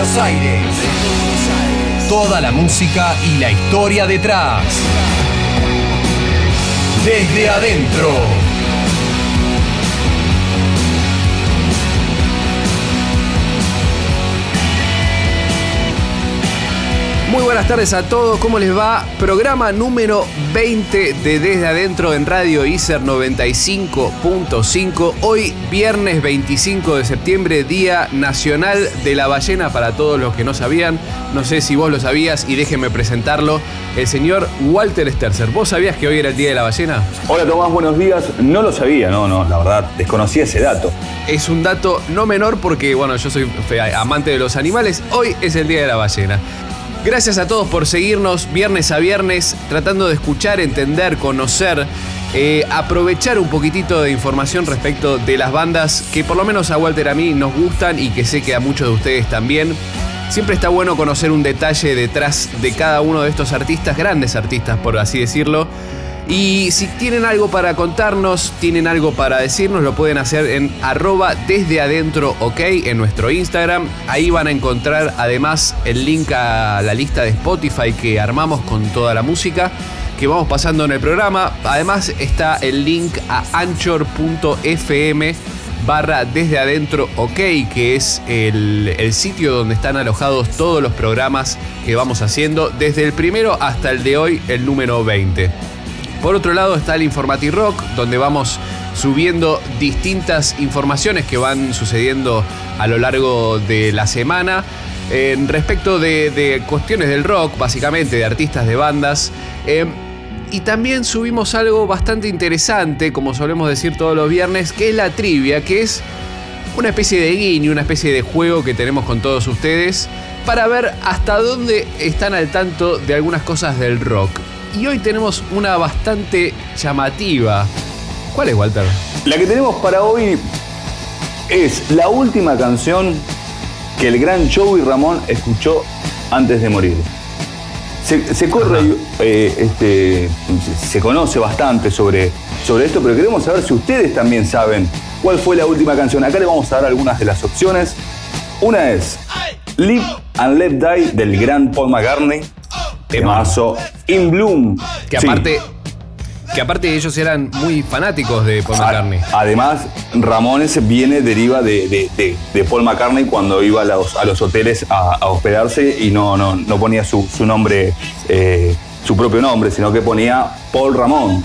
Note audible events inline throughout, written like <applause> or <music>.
Buenos Aires. Toda la música y la historia detrás. Desde adentro. Muy buenas tardes a todos, ¿cómo les va? Programa número 20 de Desde Adentro en Radio ICER 95.5. Hoy, viernes 25 de septiembre, Día Nacional de la Ballena para todos los que no sabían. No sé si vos lo sabías y déjenme presentarlo. El señor Walter Sterzer. ¿Vos sabías que hoy era el Día de la Ballena? Hola Tomás, buenos días. No lo sabía, no, no, la verdad, desconocía ese dato. Es un dato no menor porque, bueno, yo soy amante de los animales. Hoy es el Día de la Ballena. Gracias a todos por seguirnos viernes a viernes, tratando de escuchar, entender, conocer, eh, aprovechar un poquitito de información respecto de las bandas que por lo menos a Walter a mí nos gustan y que sé que a muchos de ustedes también. Siempre está bueno conocer un detalle detrás de cada uno de estos artistas, grandes artistas por así decirlo. Y si tienen algo para contarnos, tienen algo para decirnos, lo pueden hacer en arroba desde adentro ok en nuestro Instagram. Ahí van a encontrar además el link a la lista de Spotify que armamos con toda la música que vamos pasando en el programa. Además está el link a anchor.fm barra desde adentro ok, que es el, el, sitio donde están alojados todos los programas que vamos haciendo, desde el primero hasta el de hoy, el número 20. Por otro lado está el Informati Rock, donde vamos subiendo distintas informaciones que van sucediendo a lo largo de la semana. En respecto de, cuestiones del rock, básicamente, de artistas de bandas. Eh, y también subimos algo bastante interesante, como solemos decir todos los viernes, que es la trivia, que es una especie de guiño, una especie de juego que tenemos con todos ustedes para ver hasta dónde están al tanto de algunas cosas del rock y hoy tenemos una bastante llamativa. ¿Cuál es, Walter? La que tenemos para hoy es la última canción que el gran Joey Ramón escuchó antes de morir. Se, corre, eh, este, se conoce bastante sobre, sobre esto, pero queremos saber si ustedes también saben cuál fue la última canción. Acá le vamos a dar algunas de las opciones. Una es Live and Let Die del gran Paul McCartney. Temazo In Bloom. Que aparte. Que aparte ellos eran muy fanáticos de Paul McCartney. Además, Ramones viene, deriva de, Paul McCartney cuando iba a los, a los hoteles a, hospedarse y no, no, no ponía su, nombre, eh, su propio nombre, sino que ponía Paul Ramón.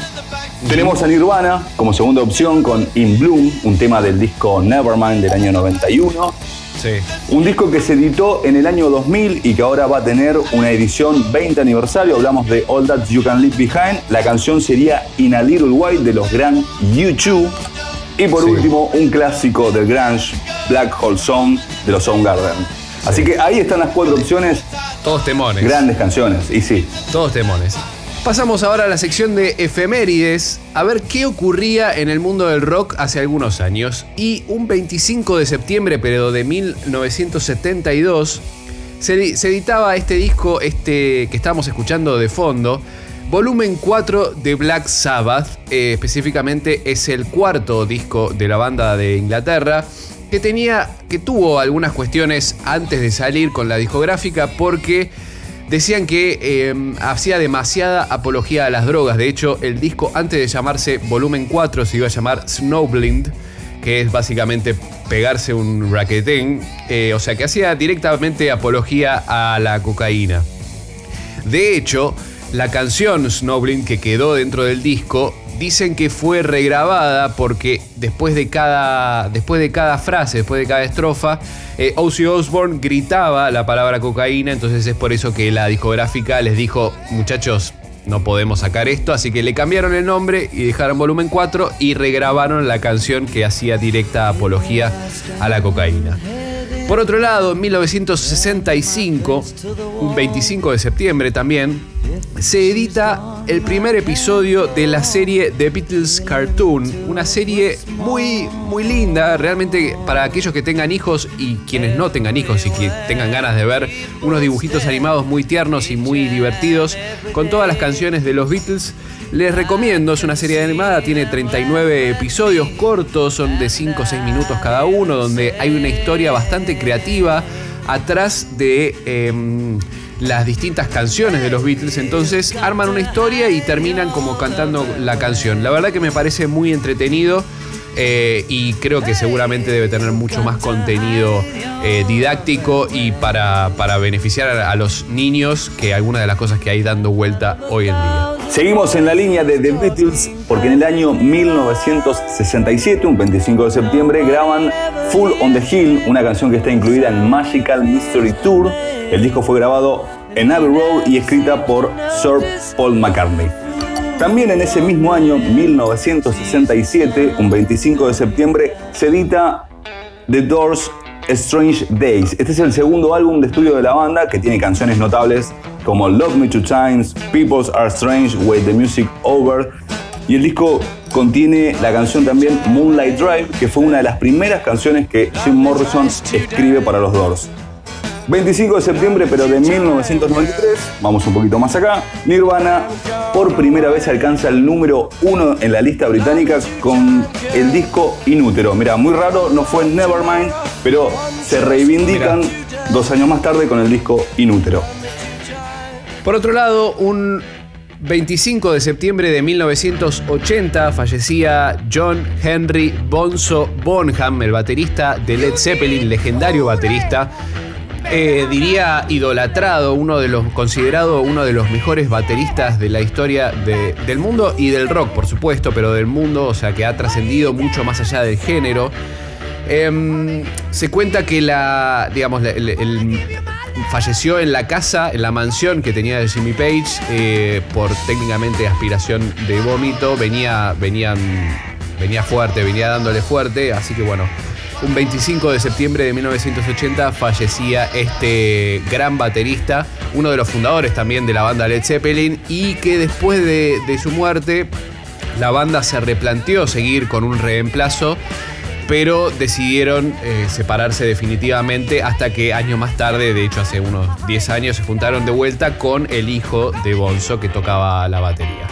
Tenemos a Nirvana como segunda opción con In Bloom, un tema del disco Nevermind del año 91. Un disco que se editó en el año 2000 y que ahora va a tener una edición 20 aniversario. Hablamos de All That You Can Leave Behind. La canción sería In a Little White de los Grand U2. Y por último, un clásico del grunge, Black Hole Song de los Soundgarden. Así que ahí están las cuatro opciones. Todos temones. Grandes canciones, y sí. Todos temones. Pasamos ahora a la sección de efemérides, a ver qué ocurría en el mundo del rock hace algunos años. Y un 25 de septiembre, pero de 1972, se, editaba este disco este, que estamos escuchando de fondo, volumen 4 de Black Sabbath, eh, específicamente es el cuarto disco de la banda de Inglaterra que tenía que tuvo algunas cuestiones antes de salir con la discográfica porque decían que em, hacía demasiada apología a las drogas. De hecho, el disco, antes de llamarse Volumen 4, se iba a llamar Snowblind, que es básicamente pegarse un raquetén. Eh, o sea, que hacía directamente apología a la cocaína. De hecho, la canción Snowblind que quedó dentro del disco dicen que fue regrabada porque después de cada, después de cada frase, después de cada estrofa, eh, Ozzy Osbourne gritaba la palabra cocaína, entonces es por eso que la discográfica les dijo, muchachos, no podemos sacar esto, así que le cambiaron el nombre y dejaron volumen 4 y regrabaron la canción que hacía directa apología a la cocaína. Por otro lado, en 1965, un 25 de septiembre también, se edita el primer episodio de la serie The Beatles Cartoon, una serie muy muy linda, realmente para aquellos que tengan hijos y quienes no tengan hijos y que tengan ganas de ver unos dibujitos animados muy tiernos y muy divertidos con todas las canciones de los Beatles. Les recomiendo, es una serie animada, tiene 39 episodios cortos, son de 5 o 6 minutos cada uno, donde hay una historia bastante creativa, atrás de em, las distintas canciones de los Beatles. Entonces arman una historia y terminan como cantando la canción. La verdad que me parece muy entretenido. Eh, y creo que seguramente debe tener mucho más contenido eh, didáctico y para, para beneficiar a, los niños que algunas de las cosas que hay dando vuelta hoy en día. Seguimos en la línea de The Beatles porque en el año 1967, un 25 de septiembre, graban Full on the Hill, una canción que está incluida en Magical Mystery Tour. El disco fue grabado en Abbey Road y escrita por Sir Paul McCartney. También en ese mismo año, 1967, un 25 de septiembre, se edita The Doors Strange Days. Este es el segundo álbum de estudio de la banda que tiene canciones notables como Love Me Two Times, Peoples Are Strange, With the Music Over. Y el disco contiene la canción también Moonlight Drive, que fue una de las primeras canciones que Jim Morrison escribe para los Doors. 25 de septiembre, pero de 1993, vamos un poquito más acá, Nirvana por primera vez alcanza el número uno en la lista británica con el disco Inútero. Mira, muy raro, no fue Nevermind, pero se reivindican dos años más tarde con el disco Inútero. Por otro lado, un 25 de septiembre de 1980 fallecía John Henry Bonzo Bonham, el baterista de Led Zeppelin, legendario baterista. Eh, diría idolatrado, uno de los, considerado uno de los mejores bateristas de la historia de- del mundo y del rock, por supuesto, pero del mundo, o sea, que ha trascendido mucho más allá del género. Em, se cuenta que la, digamos, el- falleció en la casa, en la mansión que tenía de Jimmy Page eh, por técnicamente aspiración de vómito. Venía, venían, venía fuerte, venía dándole fuerte, así que bueno. Un 25 de septiembre de 1980 fallecía este gran baterista, uno de los fundadores también de la banda Led Zeppelin, y que después de, de su muerte la banda se replanteó seguir con un reemplazo, pero decidieron eh, separarse definitivamente hasta que años más tarde, de hecho hace unos 10 años, se juntaron de vuelta con el hijo de Bonzo que tocaba la batería.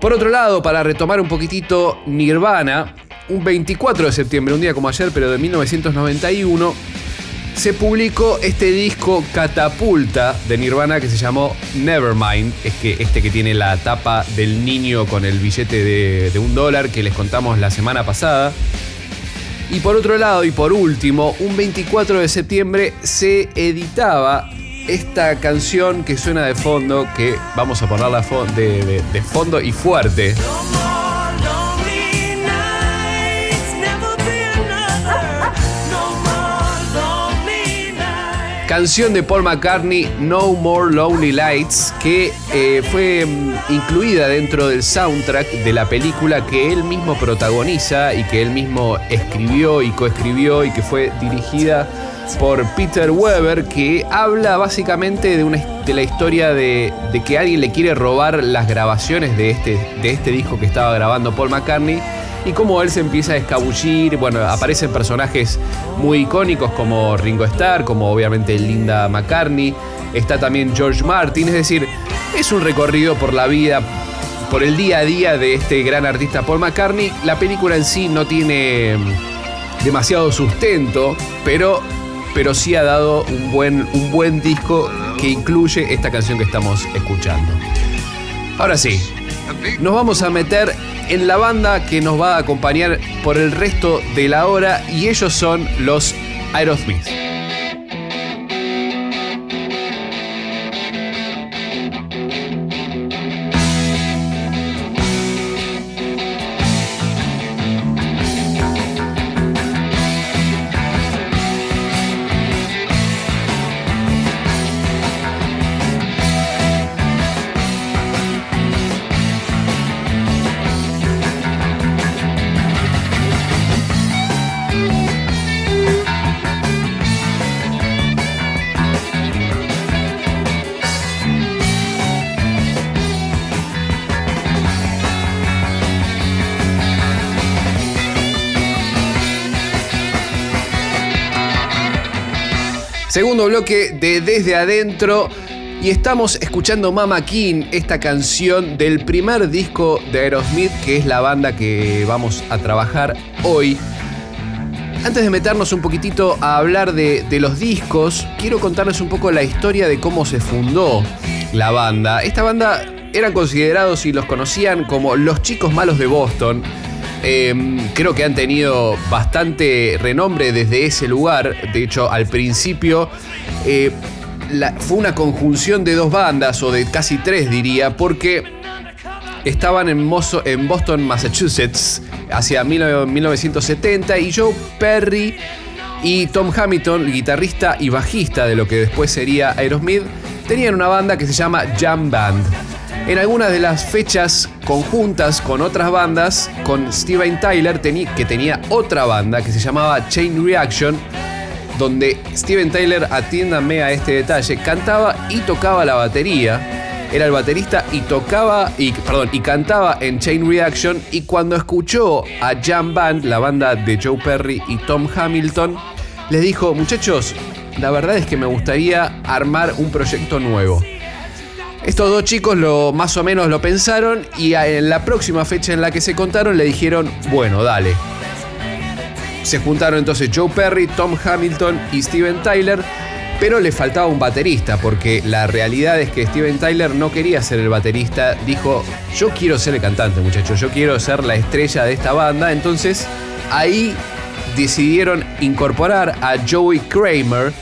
Por otro lado, para retomar un poquitito Nirvana, un 24 de septiembre, un día como ayer, pero de 1991, se publicó este disco catapulta de Nirvana que se llamó Nevermind. Es que este que tiene la tapa del niño con el billete de, de un dólar que les contamos la semana pasada. Y por otro lado, y por último, un 24 de septiembre se editaba esta canción que suena de fondo, que vamos a ponerla de- de fondo y fuerte. Canción de Paul McCartney, No More Lonely Lights, que eh, fue mm, incluida dentro del soundtrack de la película que él mismo protagoniza y que él mismo escribió y coescribió y que fue dirigida por Peter Weber, que habla básicamente de, una, la historia de, de que alguien le quiere robar las grabaciones de este, de este disco que estaba grabando Paul McCartney y cómo él se empieza a escabullir. Bueno, aparecen personajes muy icónicos como Ringo Starr, como obviamente Linda McCartney. Está también George Martin, es decir, es un recorrido por la vida, por el día a día de este gran artista Paul McCartney. La película en sí no tiene mm, demasiado sustento, pero, pero sí ha dado un buen, un buen disco que incluye esta canción que estamos escuchando. Ahora sí, nos vamos a meter en la banda que nos va a acompañar por el resto de la hora y ellos son los Aerosmith. Segundo bloque de Desde Adentro. Y estamos escuchando Mama King, esta canción del primer disco de Aerosmith, que es la banda que vamos a trabajar hoy. Antes de meternos un poquitito a hablar de, los discos, quiero contarles un poco la historia de cómo se fundó la banda. Esta banda eran considerados y los conocían como los chicos malos de Boston. Eh, creo que han tenido bastante renombre desde ese lugar. De hecho, al principio eh, fue una conjunción de dos bandas, o de casi tres diría, porque estaban en, en Boston, Massachusetts, hacia 1970, y Joe Perry y Tom Hamilton, guitarrista y bajista de lo que después sería Aerosmith, tenían una banda que se llama Jam Band. En algunas de las fechas conjuntas con otras bandas, con Steven Tyler, que tenía otra banda que se llamaba Chain Reaction, donde Steven Tyler, atiéndame a este detalle, cantaba y tocaba la batería. Era el baterista y tocaba, y, perdón, y cantaba en Chain Reaction. Y cuando escuchó a Jam Band, la banda de Joe Perry y Tom Hamilton, les dijo, muchachos, la verdad es que me gustaría armar un proyecto nuevo. Estos dos chicos lo, más o menos lo pensaron y en la próxima fecha en la que se contaron le dijeron, bueno, dale. Se juntaron entonces Joe Perry, Tom Hamilton y Steven Tyler, pero le faltaba un baterista porque la realidad es que Steven Tyler no quería ser el baterista, dijo, yo quiero ser el cantante muchachos, yo quiero ser la estrella de esta banda, entonces ahí decidieron incorporar a Joey Kramer,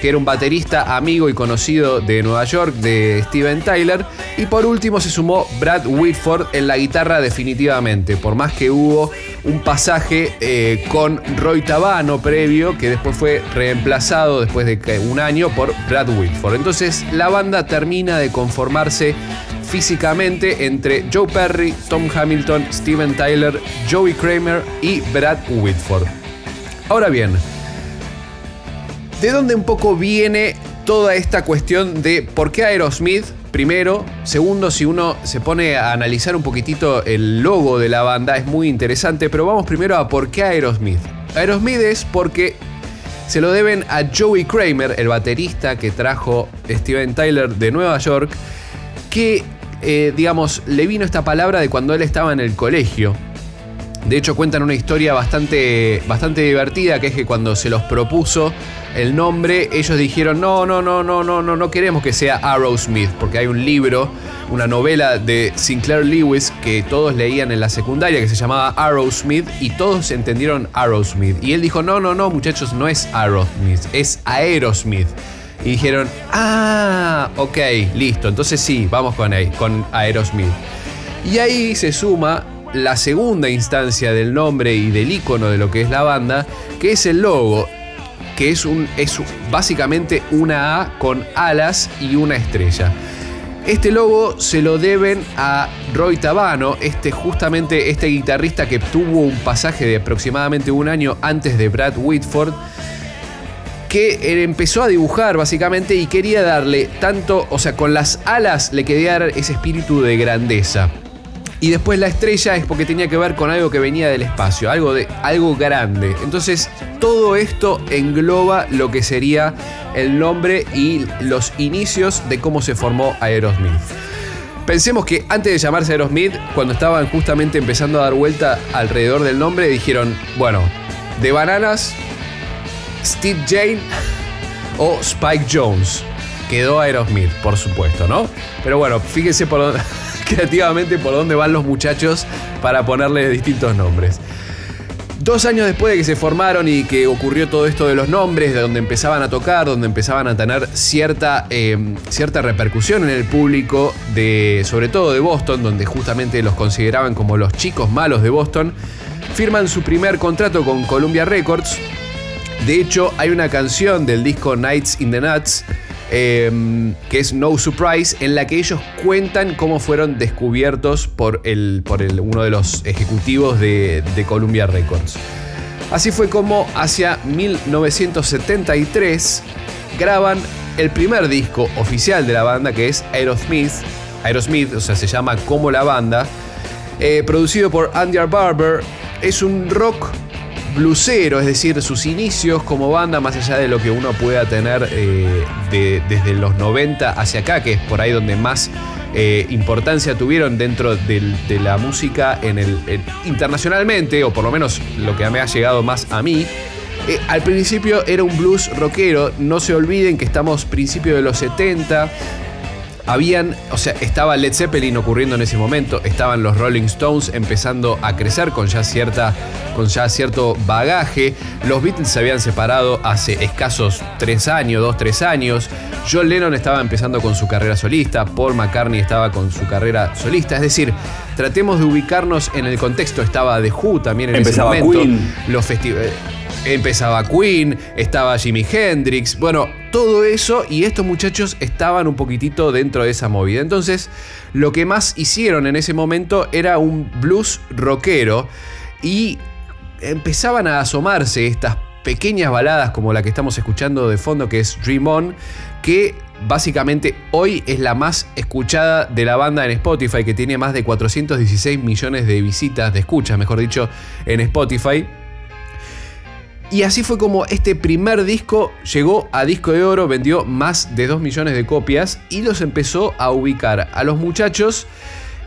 que era un baterista amigo y conocido de Nueva York, de Steven Tyler. Y por último se sumó Brad Whitford en la guitarra definitivamente, por más que hubo un pasaje eh, con Roy Tabano previo, que después fue reemplazado después de un año por Brad Whitford. Entonces la banda termina de conformarse físicamente entre Joe Perry, Tom Hamilton, Steven Tyler, Joey Kramer y Brad Whitford. Ahora bien, ¿de dónde un poco viene toda esta cuestión de por qué Aerosmith? Primero, segundo, si uno se pone a analizar un poquitito el logo de la banda, es muy interesante, pero vamos primero a por qué Aerosmith. Aerosmith es porque se lo deben a Joey Kramer, el baterista que trajo Steven Tyler de Nueva York, que, eh, digamos, le vino esta palabra de cuando él estaba en el colegio. De hecho, cuentan una historia bastante, bastante divertida, que es que cuando se los propuso el nombre, ellos dijeron, no, no, no, no, no, no, no queremos que sea Arrowsmith, porque hay un libro, una novela de Sinclair Lewis que todos leían en la secundaria, que se llamaba Arrowsmith, y todos entendieron Arrowsmith. Y él dijo, no, no, no, muchachos, no es Arrowsmith, es Aerosmith. Y dijeron, ah, ok, listo, entonces sí, vamos con, con Aerosmith. Y ahí se suma la segunda instancia del nombre y del icono de lo que es la banda, que es el logo, que es, un, es básicamente una A con alas y una estrella. Este logo se lo deben a Roy Tabano, este justamente este guitarrista que tuvo un pasaje de aproximadamente un año antes de Brad Whitford, que empezó a dibujar básicamente y quería darle tanto, o sea, con las alas le quería dar ese espíritu de grandeza. Y después la estrella es porque tenía que ver con algo que venía del espacio, algo, de, algo grande. Entonces todo esto engloba lo que sería el nombre y los inicios de cómo se formó Aerosmith. Pensemos que antes de llamarse Aerosmith, cuando estaban justamente empezando a dar vuelta alrededor del nombre, dijeron, bueno, de bananas, Steve Jane o Spike Jones. Quedó Aerosmith, por supuesto, ¿no? Pero bueno, fíjense por dónde <laughs> creativamente por dónde van los muchachos para ponerle distintos nombres. Dos años después de que se formaron y que ocurrió todo esto de los nombres, de donde empezaban a tocar, donde empezaban a tener cierta, eh, cierta repercusión en el público, de, sobre todo de Boston, donde justamente los consideraban como los chicos malos de Boston, firman su primer contrato con Columbia Records. De hecho, hay una canción del disco Nights in the Nuts Em, que es No Surprise, en la que ellos cuentan cómo fueron descubiertos por, el, por el, uno de los ejecutivos de, Columbia Records. Así fue como hacia 1973 graban el primer disco oficial de la banda, que es Aerosmith. Aerosmith, o sea, se llama como la banda. Eh, producido por Andy Barber. Es un rock blusero, es decir, sus inicios como banda, más allá de lo que uno pueda tener eh, desde los 90 hacia acá, que es por ahí donde más eh, importancia tuvieron dentro de la música internacionalmente, o por lo menos lo que me ha llegado más a mí. Eh, al principio era un blues rockero, no se olviden que estamos principio de los 70. Habían, o sea, estaba Led Zeppelin ocurriendo en ese momento, estaban los Rolling Stones empezando a crecer con ya, cierta, con ya cierto bagaje. Los Beatles se habían separado hace escasos tres años, dos, tres años. John Lennon estaba empezando con su carrera solista, Paul McCartney estaba con su carrera solista. Es decir, tratemos de ubicarnos en el contexto. Estaba The Who también en Empezaba ese momento. Queen. Los festivales. Empezaba Queen, estaba Jimi Hendrix, bueno, todo eso y estos muchachos estaban un poquitito dentro de esa movida. Entonces, lo que más hicieron en ese momento era un blues rockero y empezaban a asomarse estas pequeñas baladas como la que estamos escuchando de fondo que es Dream On, que básicamente hoy es la más escuchada de la banda en Spotify, que tiene más de 416 millones de visitas, de escuchas, mejor dicho, en Spotify. Y así fue como este primer disco llegó a disco de oro, vendió más de 2 millones de copias y los empezó a ubicar a los muchachos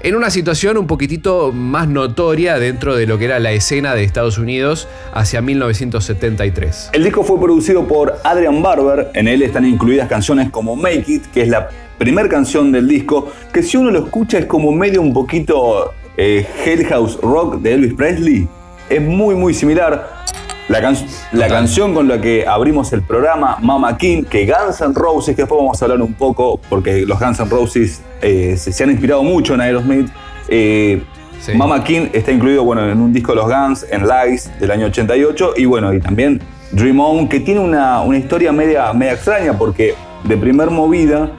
en una situación un poquitito más notoria dentro de lo que era la escena de Estados Unidos hacia 1973. El disco fue producido por Adrian Barber, en él están incluidas canciones como Make It, que es la primera canción del disco, que si uno lo escucha es como medio un poquito eh, Hell House Rock de Elvis Presley. Es muy muy similar. La, can- la canción con la que abrimos el programa, Mama King, que Guns N' Roses, que después vamos a hablar un poco, porque los Guns N' Roses eh, se, se han inspirado mucho en Aerosmith. eh, Sí. Mama King está incluido bueno, en un disco de los Guns, en Lies, del año 88, y bueno, y también Dream On, que tiene una, una historia media, media extraña, porque de primer movida,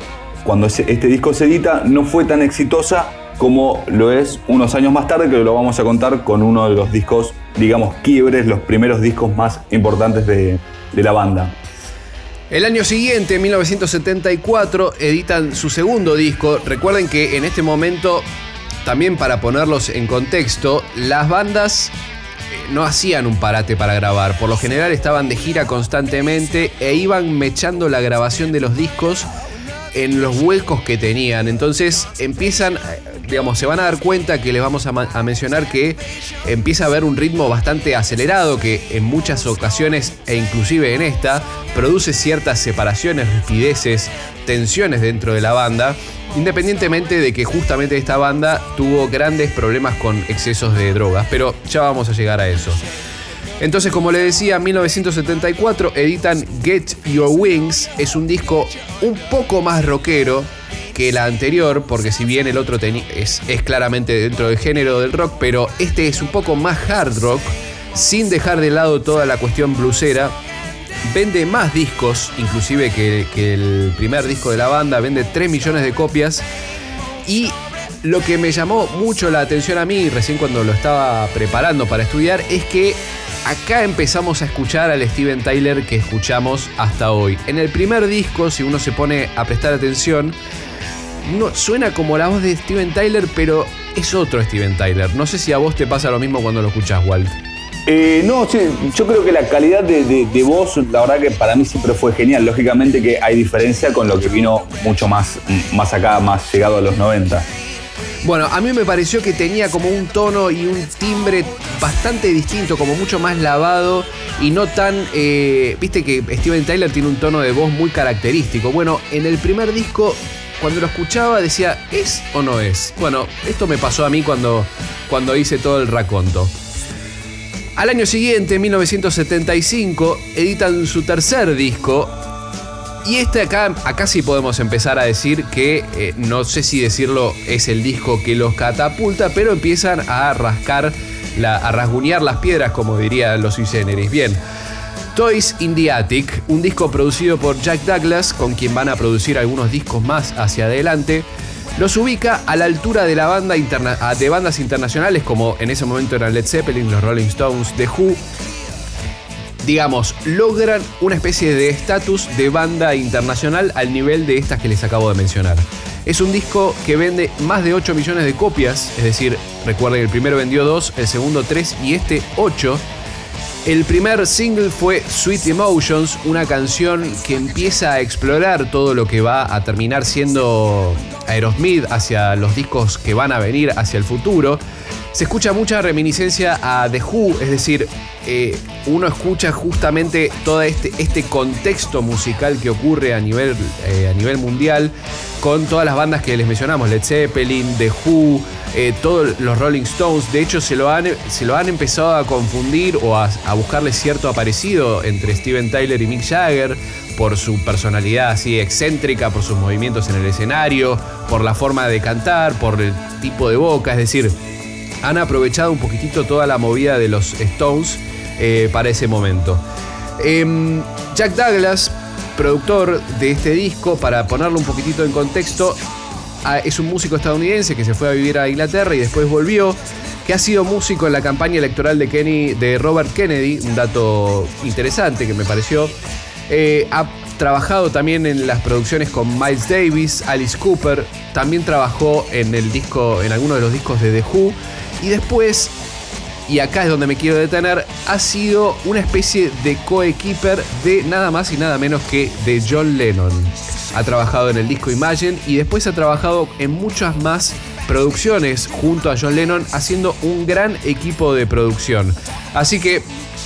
cuando este disco se edita, no fue tan exitosa como lo es unos años más tarde, que lo vamos a contar con uno de los discos, digamos, quiebres, los primeros discos más importantes de, la banda. El año siguiente, 1974, editan su segundo disco. Recuerden que en este momento, también para ponerlos en contexto, las bandas eh, no hacían un parate para grabar. Por lo general estaban de gira constantemente e iban mechando la grabación de los discos en los huecos que tenían. Entonces empiezan, digamos, se van a dar cuenta que les vamos a, mencionar que empieza a haber un ritmo bastante acelerado que en muchas ocasiones, e inclusive en esta, produce ciertas separaciones, rispideces, tensiones dentro de la banda. Independientemente de que justamente esta banda tuvo grandes problemas con excesos de drogas, pero ya vamos a llegar a eso. Entonces, como le decía, en 1974 editan Get Your Wings. Es un disco un poco más rockero que el anterior, porque si bien el otro es, es claramente dentro del género del rock, pero este es un poco más hard rock, sin dejar de lado toda la cuestión blusera. Vende más discos, inclusive que, que el primer disco de la banda, vende 3 millones de copias. Y lo que me llamó mucho la atención a mí, recién cuando lo estaba preparando para estudiar, es que acá empezamos a escuchar al Steven Tyler que escuchamos hasta hoy. En el primer disco, si uno se pone a prestar atención, no, suena como la voz de Steven Tyler, pero es otro Steven Tyler. No sé si a vos te pasa lo mismo cuando lo escuchás, Walt. Eh, no, sí, yo creo que la calidad de, de- de voz, la verdad que para mí siempre fue genial. Lógicamente que hay diferencia con lo que vino mucho más, más acá, más llegado a los 90. Bueno, a mí me pareció que tenía como un tono y un timbre bastante distinto, como mucho más lavado y no tan... eh, Viste que Steven Tyler tiene un tono de voz muy característico. Bueno, en el primer disco, cuando lo escuchaba decía, ¿es o no es? Bueno, esto me pasó a mí cuando, cuando hice todo el raconto. Al año siguiente, 1975, editan su tercer disco. Y este acá, acá sí podemos empezar a decir que, eh, no sé si decirlo es el disco que los catapulta, pero empiezan a rascar, a rasguñar las piedras, como dirían los sui generis. Bien. Toys in the Attic, un disco producido por Jack Douglas, con quien van a producir algunos discos más hacia adelante, los ubica a la altura de la banda interna- de bandas internacionales como en ese momento eran Led Zeppelin, los Rolling Stones, The Who. Digamos, logran una especie de estatus de banda internacional al nivel de estas que les acabo de mencionar. Es un disco que vende más de 8 millones de copias, es decir, recuerden que el primero vendió 2, el segundo 3 y este 8. El primer single fue Sweet Emotions, una canción que empieza a explorar todo lo que va a terminar siendo Aerosmith hacia los discos que van a venir hacia el futuro. Se escucha mucha reminiscencia a The Who, es decir, eh, uno escucha justamente todo este, este, contexto musical que ocurre a nivel, eh, a nivel mundial con todas las bandas que les mencionamos, Led Zeppelin, The Who, eh, todos los Rolling Stones. De hecho, se lo han, se lo han empezado a confundir o a, a buscarle cierto aparecido entre Steven Tyler y Mick Jagger por su personalidad así excéntrica, por sus movimientos en el escenario, por la forma de cantar, por el tipo de boca, es decir, han aprovechado un poquitito toda la movida de los Stones eh, para ese momento. Em, Jack Douglas, productor de este disco, para ponerlo un poquitito en contexto, es un músico estadounidense que se fue a vivir a Inglaterra y después volvió, que ha sido músico en la campaña electoral de, Kenny, de Robert Kennedy, un dato interesante que me pareció. Eh, ha trabajado también en las producciones con Miles Davis, Alice Cooper, también trabajó en el disco, en algunos de los discos de The Who, y después y acá es donde me quiero detener, ha sido una especie de coequiper de nada más y nada menos que de John Lennon. Ha trabajado en el disco Imagine y después ha trabajado en muchas más producciones junto a John Lennon haciendo un gran equipo de producción. Así que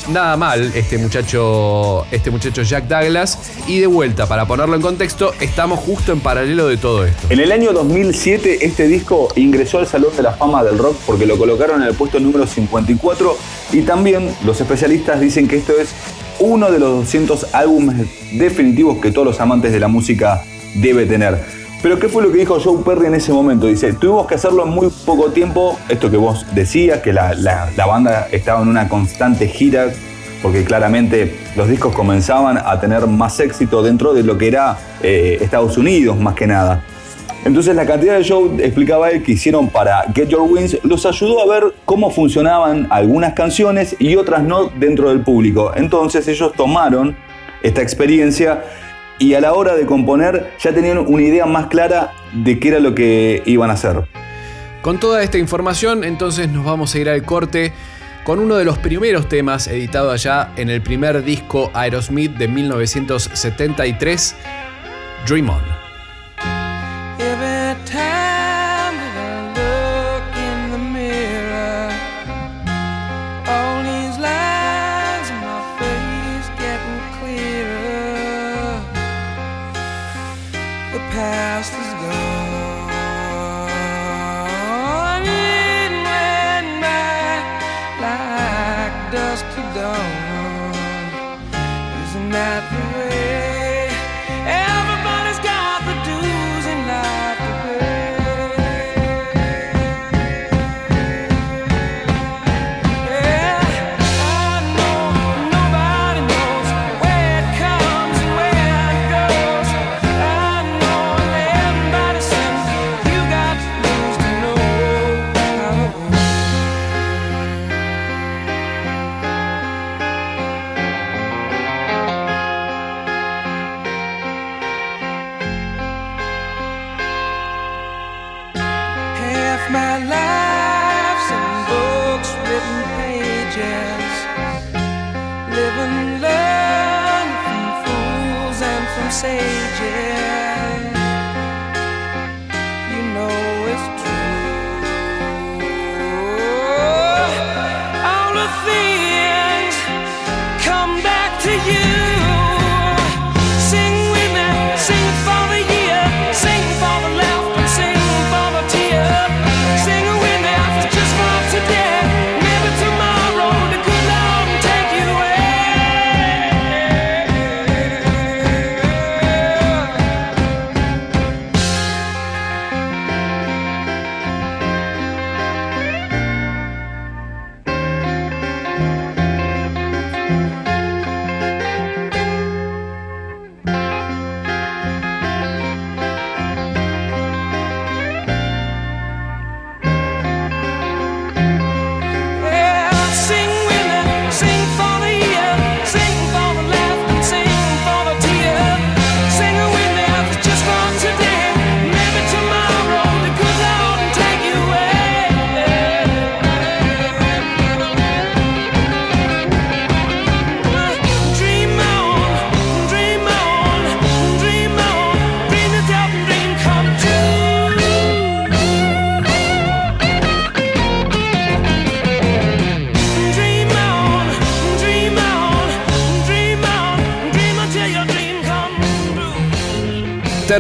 nada mal este muchacho, este muchacho Jack Douglas. Y de vuelta, para ponerlo en contexto, estamos justo en paralelo de todo esto. En el año 2007 este disco ingresó al Salón de la Fama del Rock porque lo colocaron en el puesto número 54 y también los especialistas dicen que esto es uno de los 200 álbumes definitivos que todos los amantes de la música debe tener. Pero ¿qué fue lo que dijo Joe Perry en ese momento? Dice, tuvimos que hacerlo en muy poco tiempo, esto que vos decías, que la, banda estaba en una constante gira, porque claramente los discos comenzaban a tener más éxito dentro de lo que era eh, Estados Unidos más que nada. Entonces la cantidad de shows, explicaba él, que hicieron para Get Your Wings, los ayudó a ver cómo funcionaban algunas canciones y otras no dentro del público. Entonces ellos tomaron esta experiencia y a la hora de componer ya tenían una idea más clara de qué era lo que iban a hacer. Con toda esta información, entonces nos vamos a ir al corte con uno de los primeros temas editado allá en el primer disco Aerosmith de 1973, Dream On. past is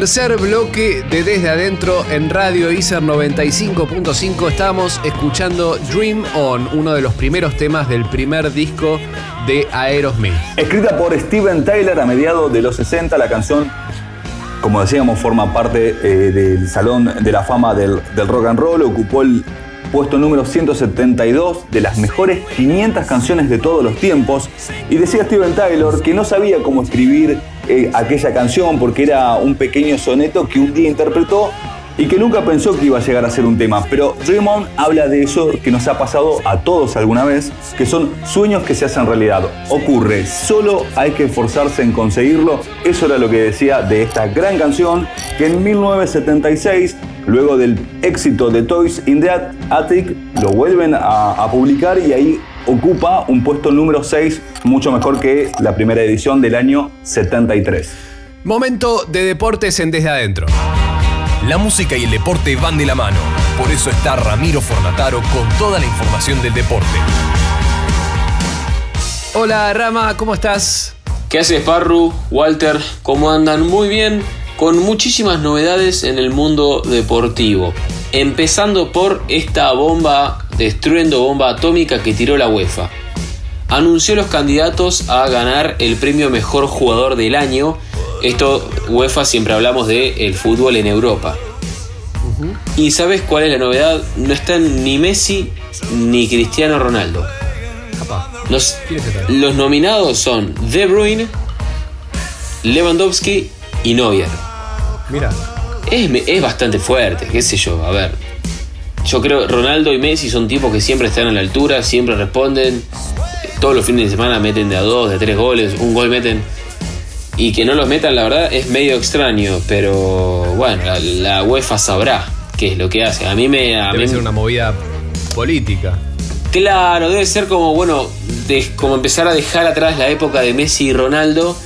Tercer bloque de Desde Adentro en Radio ICER 95.5. Estamos escuchando Dream On, uno de los primeros temas del primer disco de Aerosmith. Escrita por Steven Tyler a mediados de los 60, la canción, como decíamos, forma parte eh, del Salón de la Fama del, del Rock and Roll. Ocupó el puesto número 172 de las mejores 500 canciones de todos los tiempos. Y decía Steven Tyler que no sabía cómo escribir eh, aquella canción porque era un pequeño soneto que un día interpretó y que nunca pensó que iba a llegar a ser un tema. Pero Raymond habla de eso que nos ha pasado a todos alguna vez, que son sueños que se hacen realidad. Ocurre, solo hay que esforzarse en conseguirlo. Eso era lo que decía de esta gran canción que en 1976 Luego del éxito de Toys in the Attic, lo vuelven a, publicar y ahí ocupa un puesto número 6, mucho mejor que la primera edición del año 73. Momento de deportes en Desde Adentro. La música y el deporte van de la mano. Por eso está Ramiro Fornataro con toda la información del deporte. Hola Rama, ¿cómo estás? ¿Qué haces, Parru? Walter, ¿cómo andan? Muy bien con muchísimas novedades en el mundo deportivo. Empezando por esta bomba, destruyendo bomba atómica que tiró la UEFA. Anunció los candidatos a ganar el premio Mejor Jugador del Año. Esto, UEFA siempre hablamos de el fútbol en Europa. ¿Y sabes cuál es la novedad? No están ni Messi ni Cristiano Ronaldo. Los, los nominados son De Bruyne, Lewandowski y Neuer. Mira. Es, bastante fuerte, qué sé yo, a ver. Yo creo que Ronaldo y Messi son tipos que siempre están a la altura, siempre responden. Todos los fines de semana meten de a dos, de tres goles, un gol meten. Y que no los metan, la verdad, es medio extraño, pero bueno, la, UEFA sabrá qué es lo que hace. A mí me. A debe ser una movida política. Claro, debe ser como, bueno, como empezar a dejar atrás la época de Messi y Ronaldo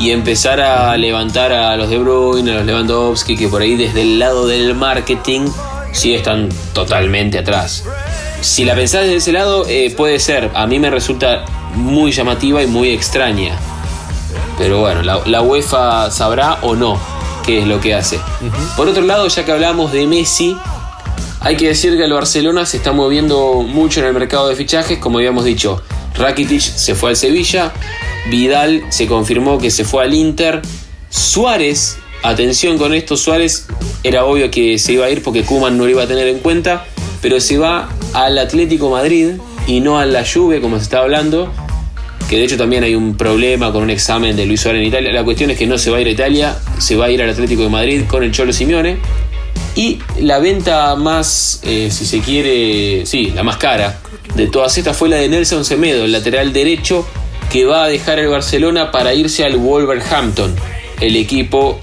y empezar a levantar a los De Bruyne, a los Lewandowski, que por ahí desde el lado del marketing sí están totalmente atrás. Si la pensás desde ese lado, eh, puede ser. A mí me resulta muy llamativa y muy extraña. Pero bueno, la, UEFA sabrá o no qué es lo que hace. Por otro lado, ya que hablamos de Messi, hay que decir que el Barcelona se está moviendo mucho en el mercado de fichajes, como habíamos dicho. Rakitic se fue al Sevilla, Vidal se confirmó que se fue al Inter. Suárez, atención con esto, Suárez era obvio que se iba a ir porque Kuman no lo iba a tener en cuenta, pero se va al Atlético Madrid y no a la Juve como se está hablando, que de hecho también hay un problema con un examen de Luis Suárez en Italia. La cuestión es que no se va a ir a Italia, se va a ir al Atlético de Madrid con el Cholo Simeone. Y la venta más, eh, si se quiere, sí, la más cara de todas estas fue la de Nelson Semedo, el lateral derecho que va a dejar el Barcelona para irse al Wolverhampton, el equipo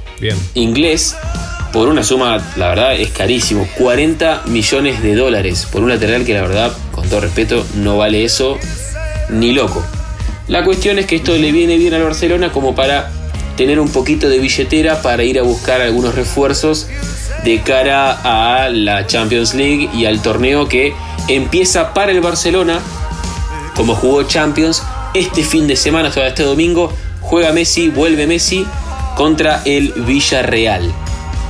inglés, por una suma, la verdad, es carísimo, 40 millones de dólares por un lateral que la verdad, con todo respeto, no vale eso ni loco. La cuestión es que esto le viene bien al Barcelona como para tener un poquito de billetera para ir a buscar algunos refuerzos de cara a la Champions League y al torneo que empieza para el Barcelona como jugó Champions este fin de semana, este domingo, juega Messi, vuelve Messi contra el Villarreal.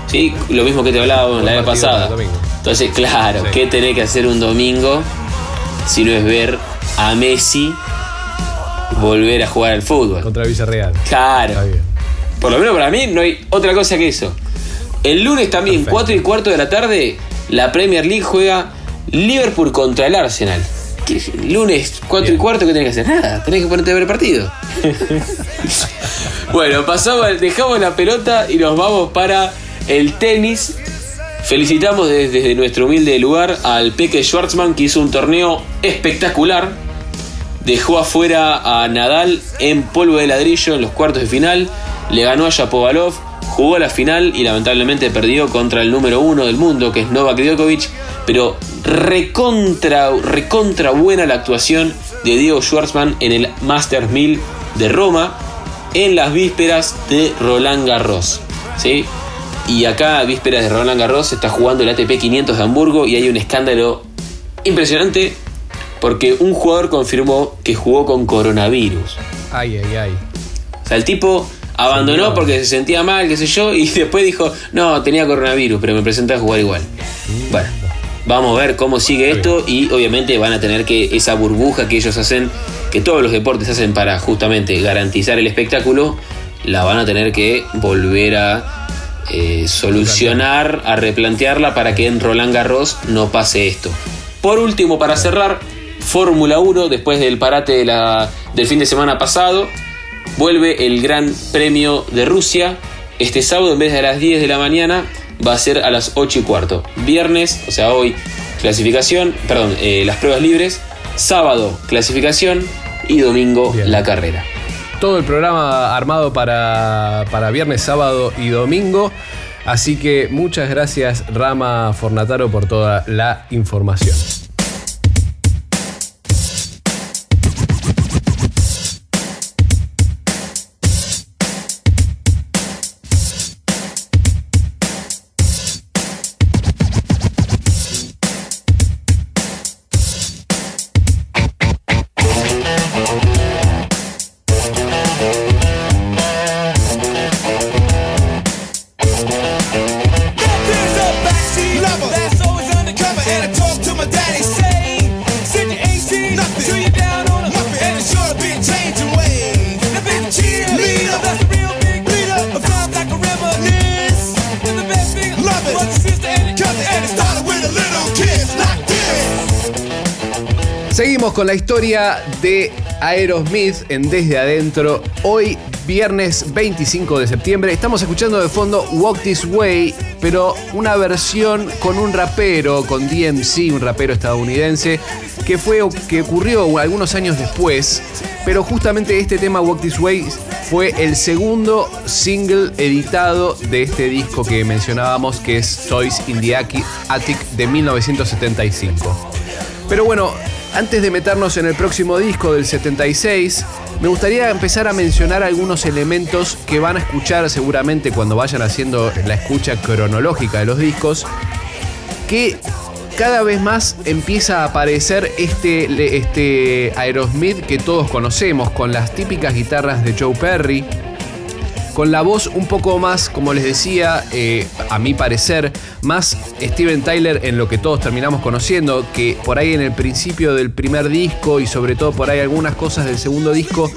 ¿Sí? Lo mismo que te hablaba la vez pasada. Entonces, claro, ¿qué tenés que hacer un domingo si no es ver a Messi volver a jugar al fútbol? Contra el Villarreal. Claro. Por lo menos para mí no hay otra cosa que eso. El lunes también, 4 y cuarto de la tarde, la Premier League juega Liverpool contra el Arsenal lunes 4 y cuarto, ¿qué tenés que hacer? Nada, tenés que ponerte a ver el partido. <laughs> bueno, pasamos, dejamos la pelota y nos vamos para el tenis. Felicitamos desde, nuestro humilde lugar al Peque Schwartzman que hizo un torneo espectacular. Dejó afuera a Nadal en polvo de ladrillo en los cuartos de final. Le ganó a Shapovalov, jugó la final y lamentablemente perdió contra el número uno del mundo, que es Novak Djokovic. Pero recontra, recontra buena la actuación de Diego Schwartzman en el Masters 1000 de Roma en las vísperas de Roland Garros. ¿sí? Y acá, vísperas de Roland Garros, se está jugando el ATP 500 de Hamburgo y hay un escándalo impresionante porque un jugador confirmó que jugó con coronavirus. Ay, ay, ay. O sea, el tipo Abandonó porque se sentía mal, qué sé yo, y <laughs> después dijo, no, tenía coronavirus, pero me presenté a jugar igual. Bueno, vamos a ver cómo sigue esto y obviamente van a tener que esa burbuja que ellos hacen, que todos los deportes hacen para justamente garantizar el espectáculo, la van a tener que volver a eh, solucionar, a replantearla para que en Roland Garros no pase esto. Por último, para cerrar, Fórmula 1, después del parate de la, del fin de semana pasado, vuelve el Gran Premio de Rusia. Este sábado, en vez de a las 10 de la mañana, va a ser a las 8 y cuarto. Viernes, o sea, hoy, clasificación, perdón, eh, las pruebas libres. Sábado, clasificación. Y domingo, la carrera. Todo el programa armado para, para viernes, sábado y domingo. Así que muchas gracias Rama Fornataro por toda la información. De Aerosmith en Desde Adentro. Hoy, viernes 25 de septiembre, estamos escuchando de fondo Walk This Way, pero una versión con un rapero, con DMC, un rapero estadounidense, que fue que ocurrió algunos años después. Pero justamente este tema Walk This Way fue el segundo single editado de este disco que mencionábamos, que es Toys in the Attic de 1975. Pero bueno, antes de meternos en el próximo disco del 76, me gustaría empezar a mencionar algunos elementos que van a escuchar seguramente cuando vayan haciendo la escucha cronológica de los discos, que cada vez más empieza a aparecer este, este Aerosmith que todos conocemos, con las típicas guitarras de Joe Perry, con la voz un poco más, como les decía, eh, a mi parecer, más Steven Tyler en lo que todos terminamos conociendo, que por ahí en el principio del primer disco y sobre todo por ahí algunas cosas del segundo disco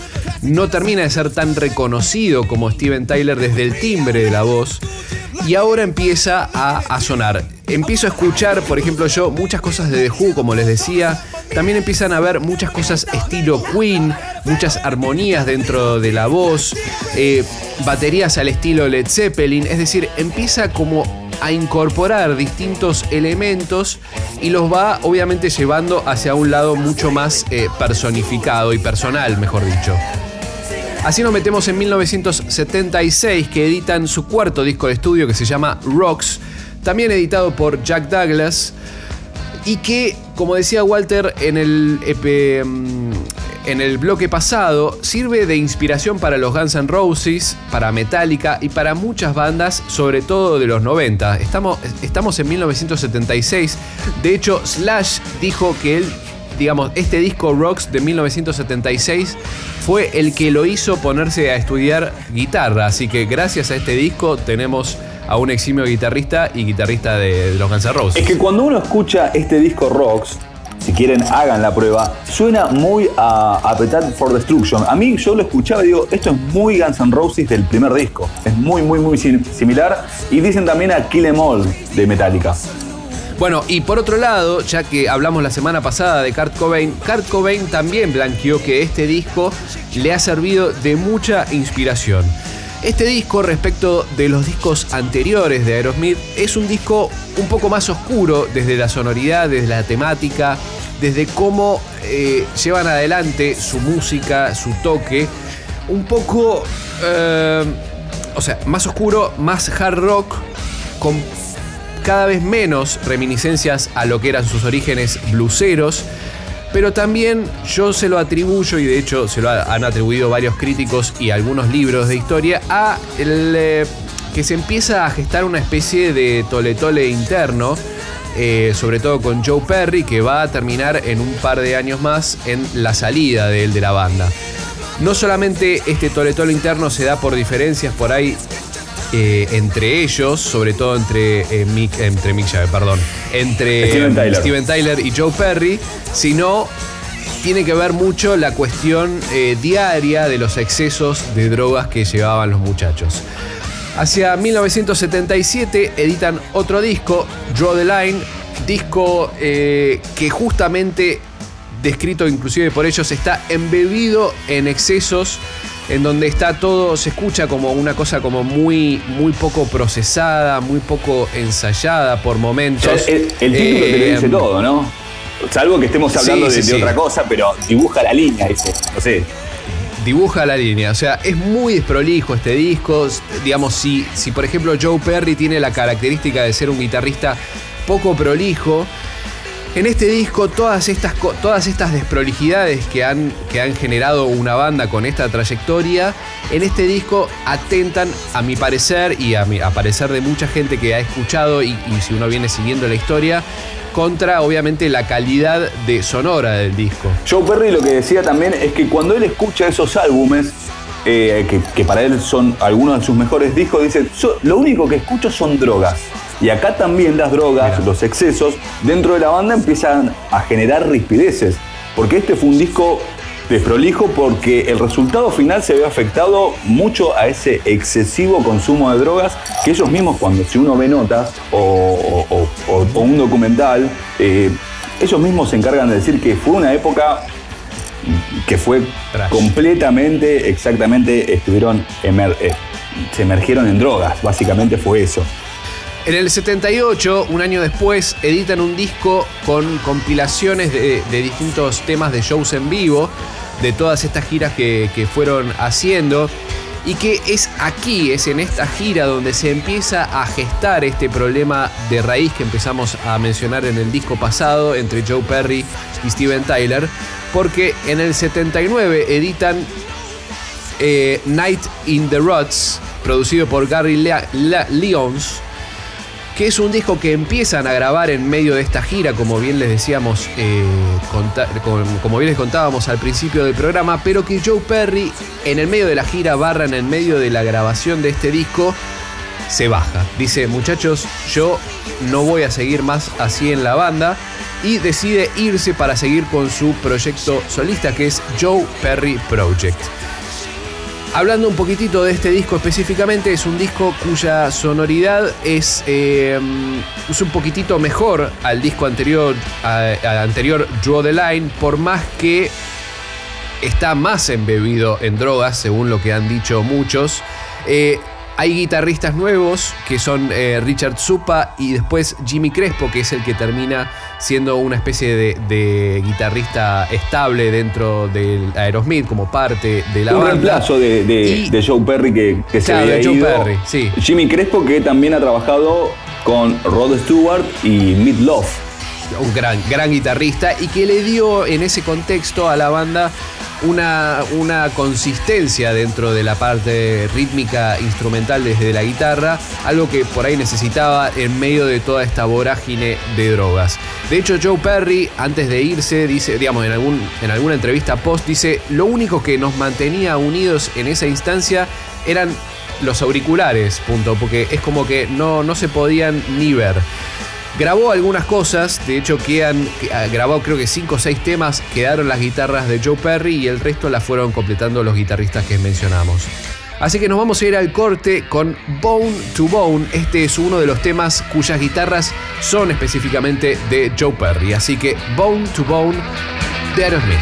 no termina de ser tan reconocido como Steven Tyler desde el timbre de la voz. Y ahora empieza a, a sonar. Empiezo a escuchar, por ejemplo, yo muchas cosas de The Who, como les decía. También empiezan a ver muchas cosas estilo Queen, muchas armonías dentro de la voz, eh, baterías al estilo Led Zeppelin. Es decir, empieza como a incorporar distintos elementos y los va obviamente llevando hacia un lado mucho más eh, personificado y personal, mejor dicho. Así nos metemos en 1976 que editan su cuarto disco de estudio que se llama Rocks, también editado por Jack Douglas y que, como decía Walter en el, EP, mm, en el bloque pasado, sirve de inspiración para los Guns N' Roses, para Metallica y para muchas bandas, sobre todo de los 90. Estamos, estamos en 1976. De hecho, Slash dijo que él digamos, este disco Rocks de 1976 fue el que lo hizo ponerse a estudiar guitarra. Así que gracias a este disco tenemos a un eximio guitarrista y guitarrista de, de los Guns N' Roses. Es que cuando uno escucha este disco Rocks, si quieren hagan la prueba, suena muy a Appetite for Destruction. A mí yo lo escuchaba y digo, esto es muy Guns N' Roses del primer disco. Es muy, muy, muy sim- similar. Y dicen también a Kill Em All de Metallica. Bueno, y por otro lado, ya que hablamos la semana pasada de Kurt Cobain, Kurt Cobain también blanqueó que este disco le ha servido de mucha inspiración. Este disco, respecto de los discos anteriores de Aerosmith, es un disco un poco más oscuro desde la sonoridad, desde la temática, desde cómo eh, llevan adelante su música, su toque, un poco, eh, o sea, más oscuro, más hard rock, con cada vez menos reminiscencias a lo que eran sus orígenes bluseros, pero también yo se lo atribuyo, y de hecho se lo ha- han atribuido varios críticos y algunos libros de historia, a el, eh, que se empieza a gestar una especie de tole-tole interno, eh, sobre todo con Joe Perry, que va a terminar en un par de años más en la salida de él de la banda. No solamente este toletolo interno se da por diferencias por ahí eh, entre ellos, sobre todo entre eh, Mick, entre Mick Jagger, perdón, entre Steven Tyler. Steven Tyler y Joe Perry, sino tiene que ver mucho la cuestión eh, diaria de los excesos de drogas que llevaban los muchachos. Hacia 1977 editan otro disco, Draw the Line, disco eh, que justamente, descrito inclusive por ellos, está embebido en excesos, en donde está todo, se escucha como una cosa como muy, muy poco procesada, muy poco ensayada por O momentos. sea, el, el título te lo Eh, dice todo, ¿no? Salvo que estemos hablando sí, de, sí, de sí. otra cosa, pero dibuja la línea, dice. No sé. dibuja la línea. O sea, es muy desprolijo este disco. Digamos, si, si por ejemplo Joe Perry tiene la característica de ser un guitarrista poco prolijo, en este disco todas estas, todas estas desprolijidades que han, que han generado una banda con esta trayectoria, en este disco atentan, a mi parecer, y a, mi, a parecer de mucha gente que ha escuchado y, si uno viene siguiendo la historia, contra obviamente la calidad de sonora del disco. Joe Perry lo que decía también es que cuando él escucha esos álbumes, eh, que, para él son algunos de sus mejores discos, dice, "So- lo único que escucho son drogas. Y acá también las drogas, los excesos, dentro de la banda empiezan a generar rispideces. Porque este fue un disco desprolijo porque el resultado final se ve afectado mucho a ese excesivo consumo de drogas que ellos mismos cuando si uno ve notas o, o- o- o- o un documental, eh, ellos mismos se encargan de decir que fue una época que fue Trash. completamente, exactamente, estuvieron, emer- eh, se emergieron en drogas, básicamente fue eso. En el 78, un año después, editan un disco con compilaciones de, distintos temas de shows en vivo, de todas estas giras que, fueron haciendo. Y que es aquí, es en esta gira donde se empieza a gestar este problema de raíz que empezamos a mencionar en el disco pasado entre Joe Perry y Steven Tyler. Porque en el 79 editan eh, Night in the Ruts, producido por Gary La- Leons, que es un disco que empiezan a grabar en medio de esta gira, como bien les decíamos, eh, como bien les contábamos al principio del programa, pero que Joe Perry, en el medio de la gira, barra en el medio de la grabación de este disco, se baja. Dice, muchachos, yo no voy a seguir más así en la banda. Y decide irse para seguir con su proyecto solista, que es Joe Perry Project. Hablando un poquitito de este disco específicamente, es un disco cuya sonoridad es, eh, es un poquitito mejor al disco anterior, anterior Draw the Line, por más que está más embebido en drogas, según lo que han dicho muchos. Eh, hay guitarristas nuevos que son eh, Richard Zupa y después Jimmy Crespo, que es el que termina siendo una especie de, de guitarrista estable dentro del Aerosmith como parte de la un banda. reemplazo de, de- Y- de Joe Perry que, que se había Joe ido. Perry, sí. Jimmy Crespo que también ha trabajado con Rod Stewart y Meat Love. un gran, gran guitarrista y que le dio en ese contexto a la banda una, una consistencia dentro de la parte rítmica instrumental desde la guitarra, algo que por ahí necesitaba en medio de toda esta vorágine de drogas. De hecho, Joe Perry, antes de irse, dice, digamos, en, algún, en alguna entrevista post, dice, lo único que nos mantenía unidos en esa instancia eran los auriculares, punto, porque es como que no, no se podían ni ver. Grabó algunas cosas, de hecho quedan, que- ah, grabó creo que 5 o 6 temas, quedaron las guitarras de Joe Perry y el resto las fueron completando los guitarristas que mencionamos. Así que nos vamos a ir al corte con Bone to Bone. Este es uno de los temas cuyas guitarras son específicamente de Joe Perry. Así que Bone to Bone de Aerosmith.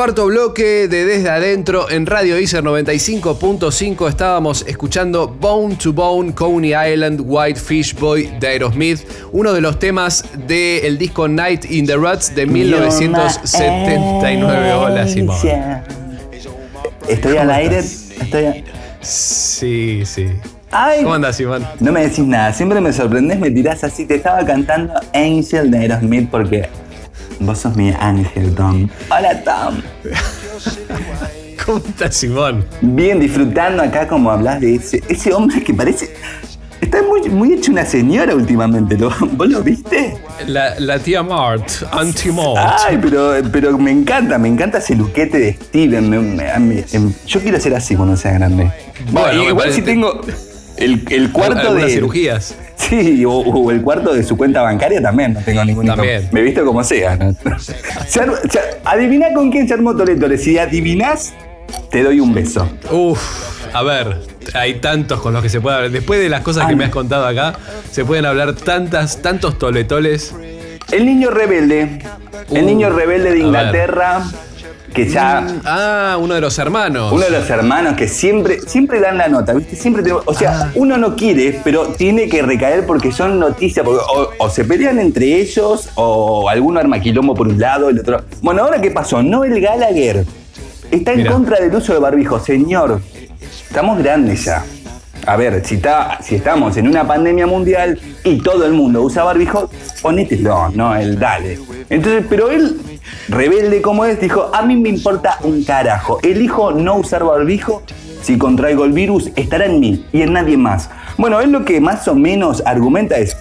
Cuarto bloque de Desde Adentro en Radio Iser 95.5 estábamos escuchando Bone to Bone, Coney Island, White Fish Boy de Aerosmith, uno de los temas del disco Night in the Ruts de 1979. Hola Simón. Estoy al aire. Estoy a- Sí, sí. Ay, ¿Cómo andas, Simón? no me decís nada. Siempre me sorprendés, me tirás así. Te estaba cantando Angel de Aerosmith porque vos sos mi ángel, Tom. Hola, Tom. <laughs> ¿Cómo estás, Simón? Bien, disfrutando acá como hablas de ese, ese hombre que parece... Está muy, muy hecho una señora últimamente. ¿lo- ¿Vos lo viste? La, la tía Mart, Auntie Mart. Ay, pero, pero me encanta, me encanta ese luquete de Steven. me- me- me- em, yo quiero ser así cuando sea grande. Bueno, igual parece- si tengo el, el cuarto Algunas de. cirugías. <laughs> Sí, o, o el cuarto de su cuenta bancaria también, no tengo ningún También. Me he visto como sea. ¿no? <laughs> Adivina con quién se armó Toletore. Si adivinás, te doy un beso. Uf, a ver, hay tantos con los que se puede hablar. Después de las cosas que me has contado acá, se pueden hablar tantas, tantos toletoles. El niño rebelde. El Uh, niño rebelde de a ver. Que ya. Ah, uno de los hermanos. Uno de los hermanos que siempre, siempre dan la nota, ¿viste? Siempre te- o sea, Ah. uno no quiere, pero tiene que recaer porque son noticias, porque o, o se pelean entre ellos, o alguno arma quilombo por un lado, el otro. Bueno, ahora qué pasó, Noel Gallagher está en Mirá. contra del uso de barbijo, señor. Estamos grandes ya. A ver, si, está, si estamos en una pandemia mundial y todo el mundo usa barbijo, ponételo, no, él dale. Entonces, pero él, rebelde como es, dijo, a mí me importa un carajo. Elijo no usar barbijo. Si contraigo el virus, estará en mí y en nadie más. Bueno, él lo que más o menos argumenta es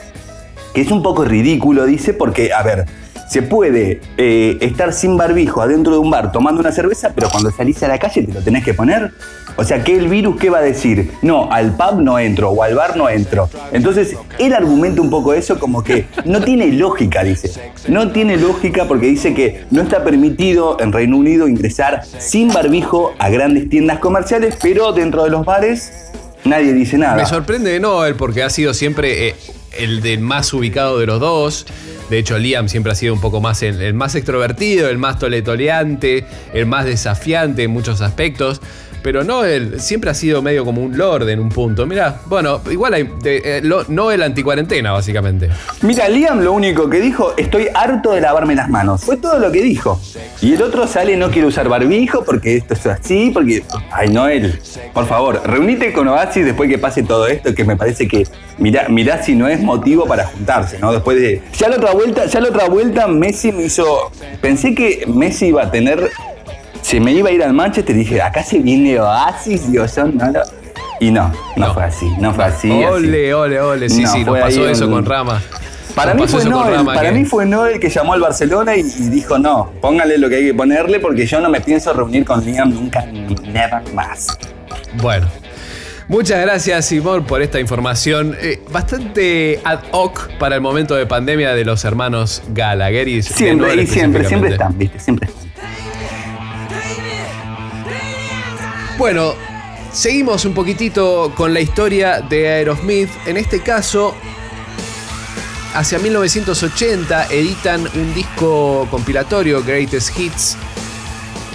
que es un poco ridículo, dice, porque, a ver, se puede eh, estar sin barbijo adentro de un bar tomando una cerveza, pero cuando salís a la calle te lo tenés que poner. O sea, que el virus qué va a decir? No, al pub no entro o al bar no entro. Entonces, él argumenta un poco eso como que no tiene lógica, dice. No tiene lógica porque dice que no está permitido en Reino Unido ingresar sin barbijo a grandes tiendas comerciales, pero dentro de los bares nadie dice nada. Me sorprende de Noel porque ha sido siempre eh, el del más ubicado de los dos. De hecho, Liam siempre ha sido un poco más el más extrovertido, el más toletoleante, el más desafiante en muchos aspectos. Pero Noel siempre ha sido medio como un lord en un punto. Mira, bueno, igual hay de- eh, lo- Noel anticuarentena, básicamente. Mira, Liam lo único que dijo, estoy harto de lavarme las manos. Fue todo lo que dijo. Y el otro sale, no quiere usar barbijo porque esto es así, porque... Ay, Noel, por favor, reunite con Oasis después que pase todo esto, que me parece que mirá, mirá si no es motivo para juntarse, ¿no? Después de... Ya la otra vuelta, ya la otra vuelta Messi me hizo... Pensé que Messi iba a tener... Se me iba a ir al Manchester dije, acá se viene Oasis, Dios. No, lo- Y no, no, No. fue así, no fue así. así. ole, ole, ole. Sí, No, sí, nos pasó eso un- con Rama. Para Nos mí, pasó fue eso con Noel, Rama para mí fue Noel que llamó al Barcelona y, y dijo, no, póngale lo que hay que ponerle porque yo no me pienso reunir con Liam nunca, never más. Bueno. Muchas gracias, Simón, por esta información eh, bastante ad hoc para el momento de pandemia de los hermanos Gallagher. Y Siempre, y siempre, siempre están, viste, siempre están. Bueno, seguimos un poquitito con la historia de Aerosmith. En este caso, hacia 1980 editan un disco compilatorio, Greatest Hits.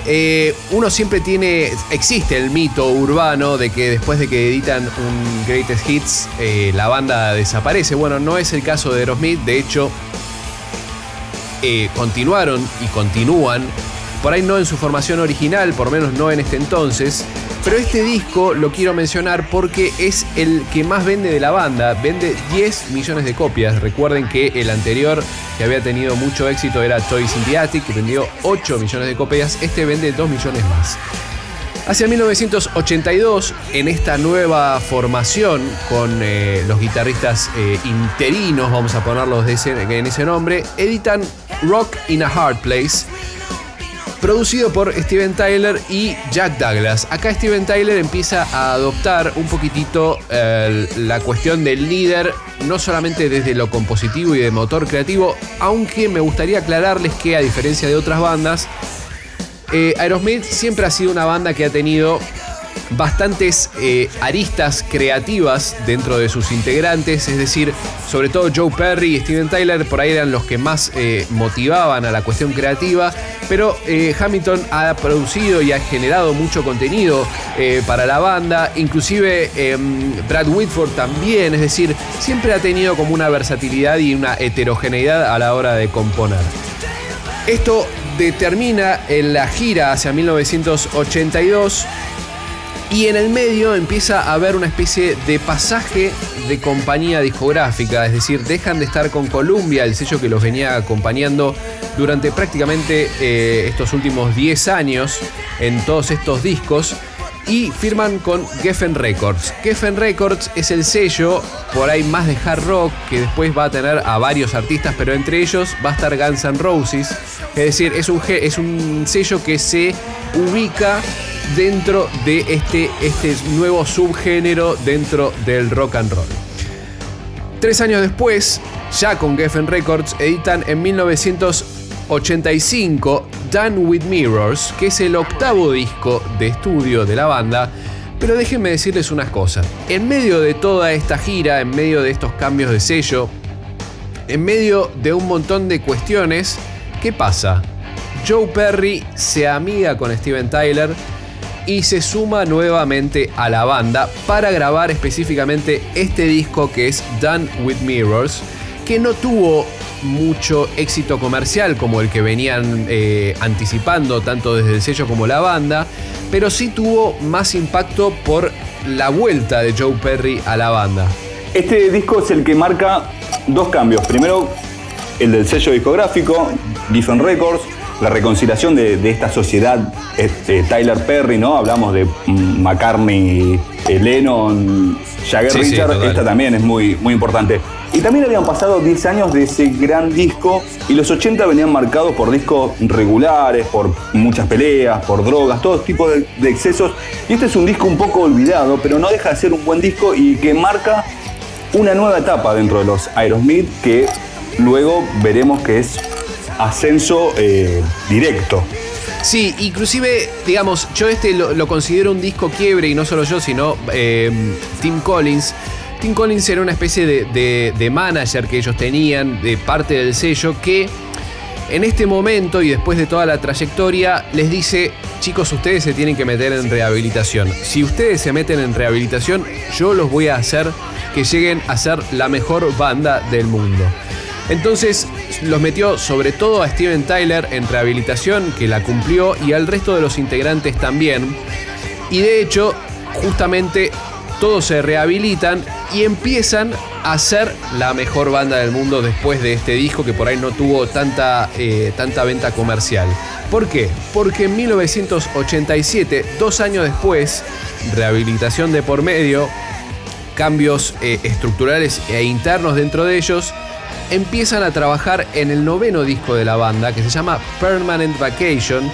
Eh, uno siempre tiene, existe el mito urbano de que después de que editan un Greatest Hits, eh, la banda desaparece. Bueno, no es el caso de Aerosmith, de hecho, eh, continuaron y continúan, por ahí no en su formación original, por menos no en este entonces, pero este disco lo quiero mencionar porque es el que más vende de la banda, vende 10 millones de copias, recuerden que el anterior que había tenido mucho éxito era the Attic, que vendió 8 millones de copias, este vende 2 millones más. Hacia 1982, en esta nueva formación con eh, los guitarristas eh, interinos, vamos a ponerlos en ese nombre, editan Rock in a Hard Place, producido por Steven Tyler y Jack Douglas. Acá Steven Tyler empieza a adoptar un poquitito eh, la cuestión del líder, no solamente desde lo compositivo y de motor creativo, aunque me gustaría aclararles que a diferencia de otras bandas, eh, Aerosmith siempre ha sido una banda que ha tenido bastantes eh, aristas creativas dentro de sus integrantes, es decir, sobre todo Joe Perry y Steven Tyler por ahí eran los que más eh, motivaban a la cuestión creativa, pero eh, Hamilton ha producido y ha generado mucho contenido para la banda, inclusive em, Brad Whitford también, es decir, siempre ha tenido como una versatilidad y una heterogeneidad a la hora de componer. Esto determina en la gira hacia 1982 y en el medio empieza a haber una especie de pasaje de compañía discográfica, es decir, dejan de estar con Columbia, el sello que los venía acompañando durante prácticamente eh, estos últimos 10 años en todos estos discos y firman con Geffen Records. Geffen Records es el sello por ahí más de hard rock que después va a tener a varios artistas, pero entre ellos va a estar Guns N' Roses. Es decir, es un, es un sello que se ubica dentro de este, este nuevo subgénero dentro del rock and roll. Tres años después, ya con Geffen Records, editan en 1985 Done with Mirrors, que es el octavo disco de estudio de la banda. Pero déjenme decirles unas cosas. En medio de toda esta gira, en medio de estos cambios de sello, en medio de un montón de cuestiones, ¿qué pasa? Joe Perry se amiga con Steven Tyler y se suma nuevamente a la banda para grabar específicamente este disco que es Done with Mirrors, que no tuvo mucho éxito comercial como el que venían eh, anticipando tanto desde el sello como la banda, pero sí tuvo más impacto por la vuelta de Joe Perry a la banda. Este disco es el que marca dos cambios. Primero, el del sello discográfico, Giffen Records, la reconciliación de, de esta sociedad este, Tyler Perry, ¿no? Hablamos de mm, McCartney, eh, Lennon, Jagger Sí, Richard, esta también es muy, muy importante. Y también habían pasado 10 años de ese gran disco y los 80 venían marcados por discos regulares, por muchas peleas, por drogas, todo tipo de, de excesos. Y este es un disco un poco olvidado, pero no deja de ser un buen disco y que marca una nueva etapa dentro de los Aerosmith que luego veremos que es ascenso eh, directo. Sí, inclusive, digamos, yo este lo, lo considero un disco quiebre y no solo yo, sino eh, Tim Collins. Tim Collins era una especie de, de- de manager que ellos tenían, de parte del sello, que en este momento y después de toda la trayectoria les dice, chicos, ustedes se tienen que meter en rehabilitación. Si ustedes se meten en rehabilitación, yo los voy a hacer que lleguen a ser la mejor banda del mundo. Entonces los metió sobre todo a Steven Tyler en rehabilitación, que la cumplió, y al resto de los integrantes también. Y de hecho, justamente todos se rehabilitan y empiezan a ser la mejor banda del mundo después de este disco que por ahí no tuvo tanta, eh, tanta venta comercial. ¿Por qué? Porque en 1987, dos años después, rehabilitación de por medio, cambios eh, estructurales e internos dentro de ellos, empiezan a trabajar en el noveno disco de la banda que se llama Permanent Vacation,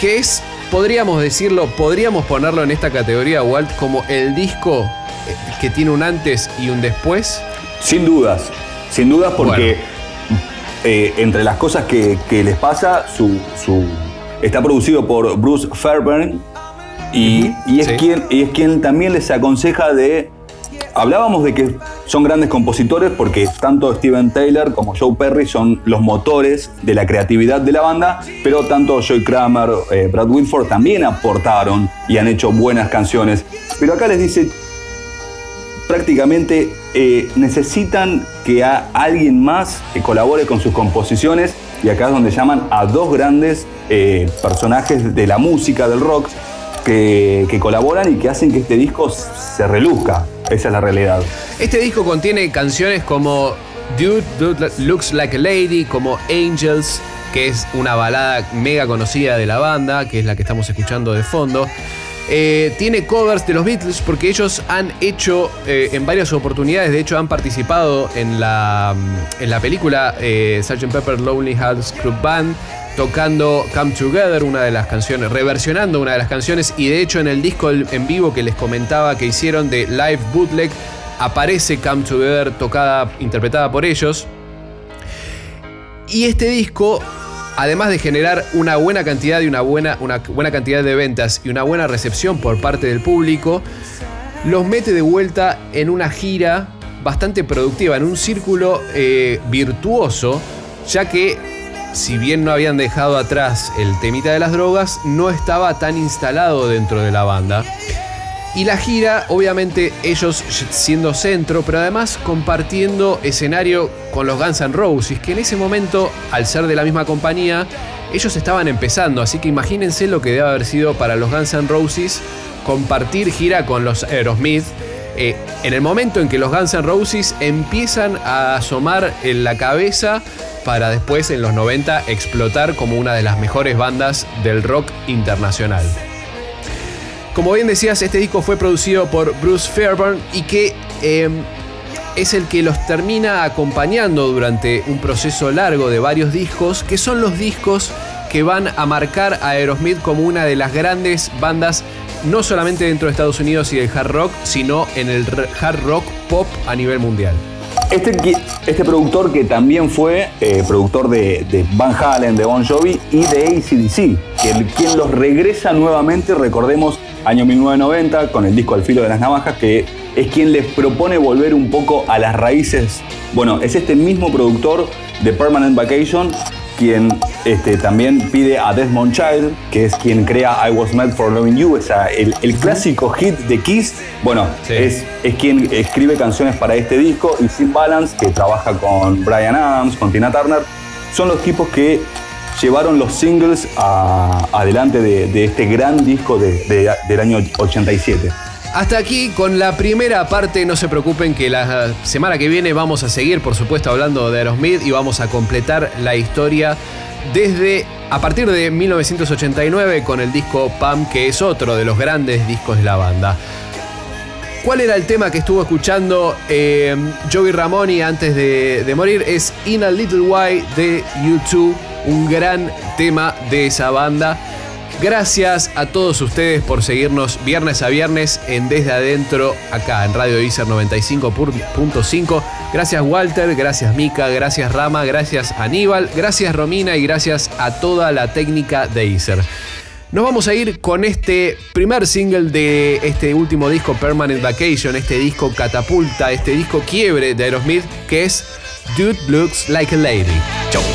que es, podríamos decirlo, podríamos ponerlo en esta categoría, Walt, como el disco eh, que tiene un antes y un después. Sin dudas, sin dudas porque eh, entre las cosas que, que les pasa, su, su- está producido por Bruce Fairbairn y, Ujú, y es sí. quien, y es quien también les aconseja de... Hablábamos de que son grandes compositores porque tanto Steven Taylor como Joe Perry son los motores de la creatividad de la banda, pero tanto Joey Kramer, eh, Brad Whitford también aportaron y han hecho buenas canciones. Pero acá les dice, prácticamente eh, necesitan que a alguien más que colabore con sus composiciones y acá es donde llaman a dos grandes eh, personajes de la música, del rock, que, que colaboran y que hacen que este disco se reluzca. Esa es la realidad. Este disco contiene canciones como Dude, Looks Like a Lady, como Angels, que es una balada mega conocida de la banda, que es la que estamos escuchando de fondo. Eh, tiene covers de los Beatles porque ellos han hecho eh, en varias oportunidades, de hecho han participado en la, en la película eh, Sgt. Pepper Lonely Hearts Club Band tocando Come Together, una de las canciones, reversionando una de las canciones y de hecho en el disco en vivo que les comentaba que hicieron de Live Bootleg aparece Come Together tocada, interpretada por ellos. Y este disco además de generar una buena cantidad y una buena, una buena cantidad de ventas y una buena recepción por parte del público, los mete de vuelta en una gira bastante productiva, en un círculo eh, virtuoso, ya que si bien no habían dejado atrás el temita de las drogas, no estaba tan instalado dentro de la banda. Y la gira, obviamente ellos siendo centro, pero además compartiendo escenario con los Guns N' Roses, que en ese momento, al ser de la misma compañía, ellos estaban empezando, así que imagínense lo que debe haber sido para los Guns N' Roses compartir gira con los Aerosmith. eh, en el momento en que los Guns N' Roses empiezan a asomar en la cabeza para después en los 90 explotar como una de las mejores bandas del rock internacional. Como bien decías, este disco fue producido por Bruce Fairburn y que eh, es el que los termina acompañando durante un proceso largo de varios discos, que son los discos que van a marcar a Aerosmith como una de las grandes bandas, no solamente dentro de Estados Unidos y del hard rock, sino en el hard rock pop a nivel mundial. Este, este productor que también fue eh, productor de, de Van Halen, de Bon Jovi y de ACDC, quien los regresa nuevamente, recordemos, año 1990, con el disco Al filo de las navajas, que es quien les propone volver un poco a las raíces. Bueno, es este mismo productor de Permanent Vacation quien este, también pide a Desmond Child, que es quien crea I Was Made for Loving You, esa, el, el clásico hit de Kiss. Bueno, Sí. es, es quien escribe canciones para este disco y Sim Balance, que trabaja con Brian Adams, con Tina Turner, son los tipos que llevaron los singles a- adelante de, este gran disco de- de- del año 87. Hasta aquí con la primera parte, no se preocupen que la semana que viene vamos a seguir, por supuesto, hablando de Aerosmith y vamos a completar la historia desde a partir de 1989 con el disco Pam, que es otro de los grandes discos de la banda. ¿Cuál era el tema que estuvo escuchando eh, Joey Ramoni antes de, de morir? Es In a Little While de U2, un gran tema de esa banda. Gracias a todos ustedes por seguirnos viernes a viernes en Desde Adentro, acá en Radio Iser 95.5. Gracias Walter, gracias Mika, gracias Rama, gracias Aníbal, gracias Romina y gracias a toda la técnica de Iser. Nos vamos a ir con este primer single de este último disco Permanent Vacation, este disco catapulta, este disco quiebre de Aerosmith, que es Dude Looks Like a Lady. Chau.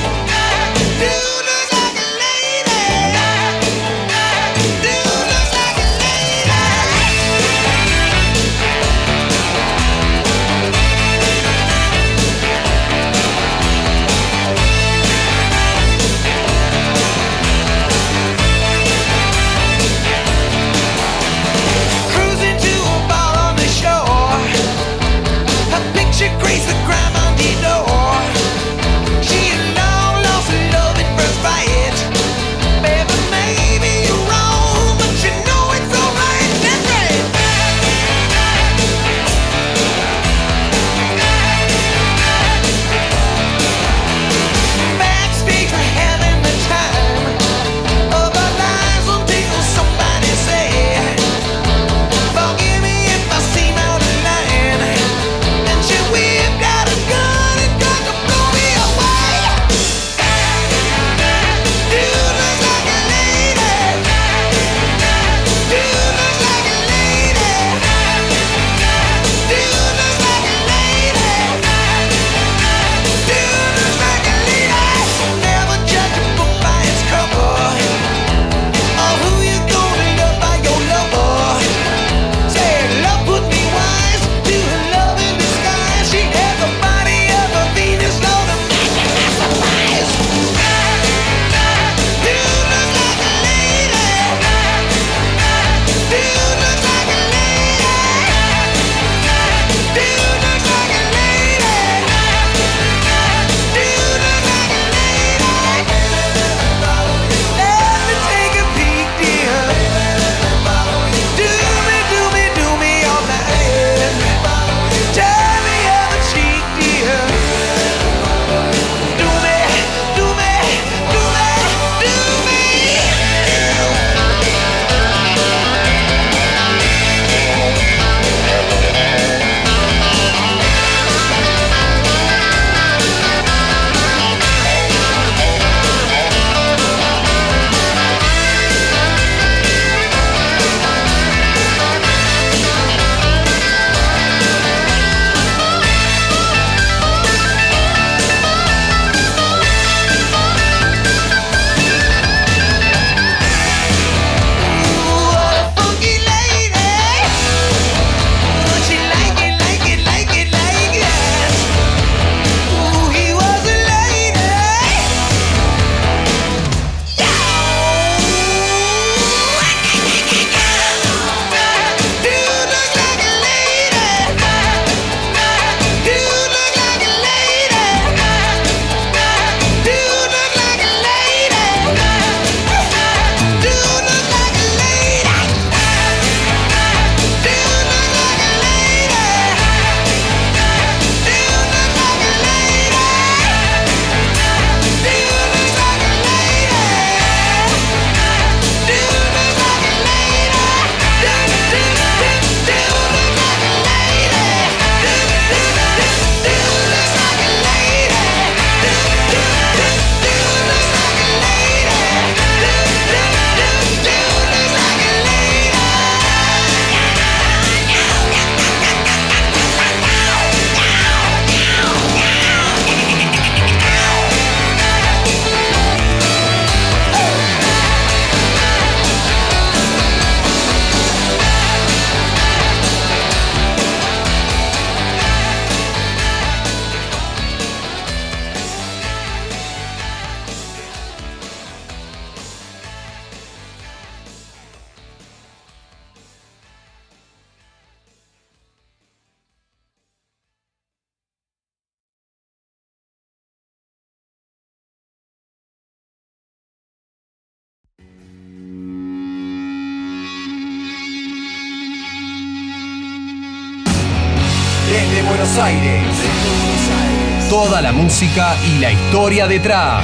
Y la historia detrás.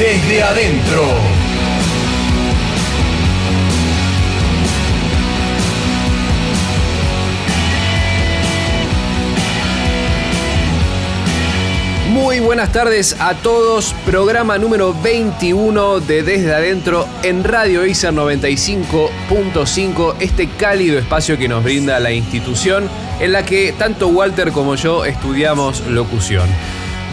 Desde adentro. Muy buenas tardes a todos. Programa número 21 de Desde Adentro en Radio ICER 95.5. Este cálido espacio que nos brinda la institución en la que tanto Walter como yo estudiamos locución.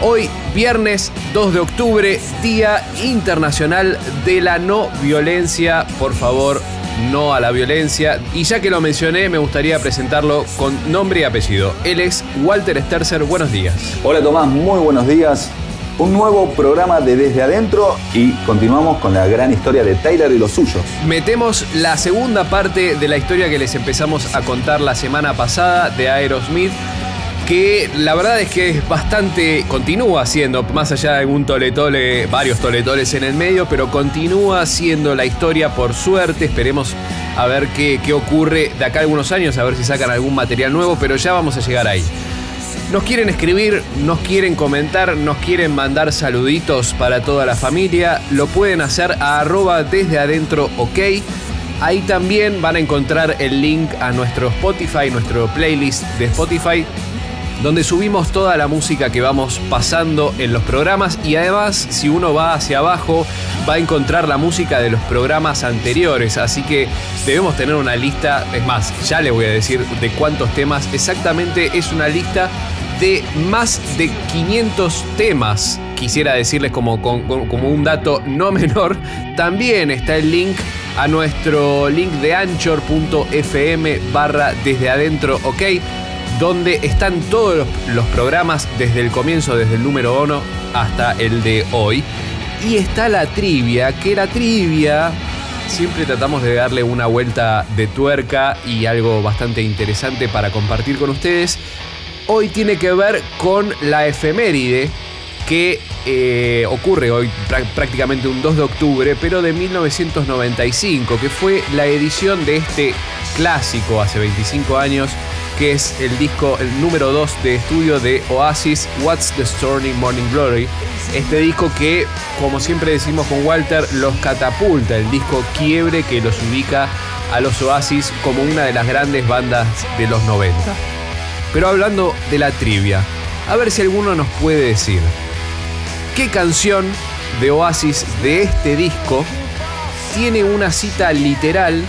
Hoy, viernes 2 de octubre, Día Internacional de la No Violencia. Por favor, no a la violencia. Y ya que lo mencioné, me gustaría presentarlo con nombre y apellido. Él es Walter Sterzer. Buenos días. Hola Tomás, muy buenos días. Un nuevo programa de Desde Adentro y continuamos con la gran historia de Taylor y los suyos. Metemos la segunda parte de la historia que les empezamos a contar la semana pasada de Aerosmith, que la verdad es que es bastante, continúa siendo, más allá de un toletole, varios toletoles en el medio, pero continúa siendo la historia por suerte, esperemos a ver qué, qué ocurre de acá a algunos años, a ver si sacan algún material nuevo, pero ya vamos a llegar ahí. Nos quieren escribir, nos quieren comentar, nos quieren mandar saluditos para toda la familia. Lo pueden hacer a arroba desde adentro ok. Ahí también van a encontrar el link a nuestro Spotify, nuestro playlist de Spotify, donde subimos toda la música que vamos pasando en los programas y además si uno va hacia abajo va a encontrar la música de los programas anteriores, así que debemos tener una lista, es más, ya les voy a decir de cuántos temas, exactamente es una lista de más de 500 temas. Quisiera decirles como, como, un dato no <laughs> menor, también está el link a nuestro link de anchor.fm barra desde adentro, ok donde están todos los, programas desde el comienzo, desde el número 1 hasta el de hoy. Y está la trivia, que la trivia siempre tratamos de darle una vuelta de tuerca y algo bastante interesante para compartir con ustedes. Hoy tiene que ver con la efeméride que eh, ocurre hoy prácticamente un 2 de octubre, pero de 1995, que fue la edición de este clásico hace 25 años que es el disco, el número 2 de estudio de Oasis, What's the Story Morning Glory. Este disco que, como siempre decimos con Walter, los catapulta, el disco quiebre que los ubica a los Oasis como una de las grandes bandas de los 90. Pero hablando de la trivia, a ver si alguno nos puede decir, ¿qué canción de Oasis de este disco tiene una cita literal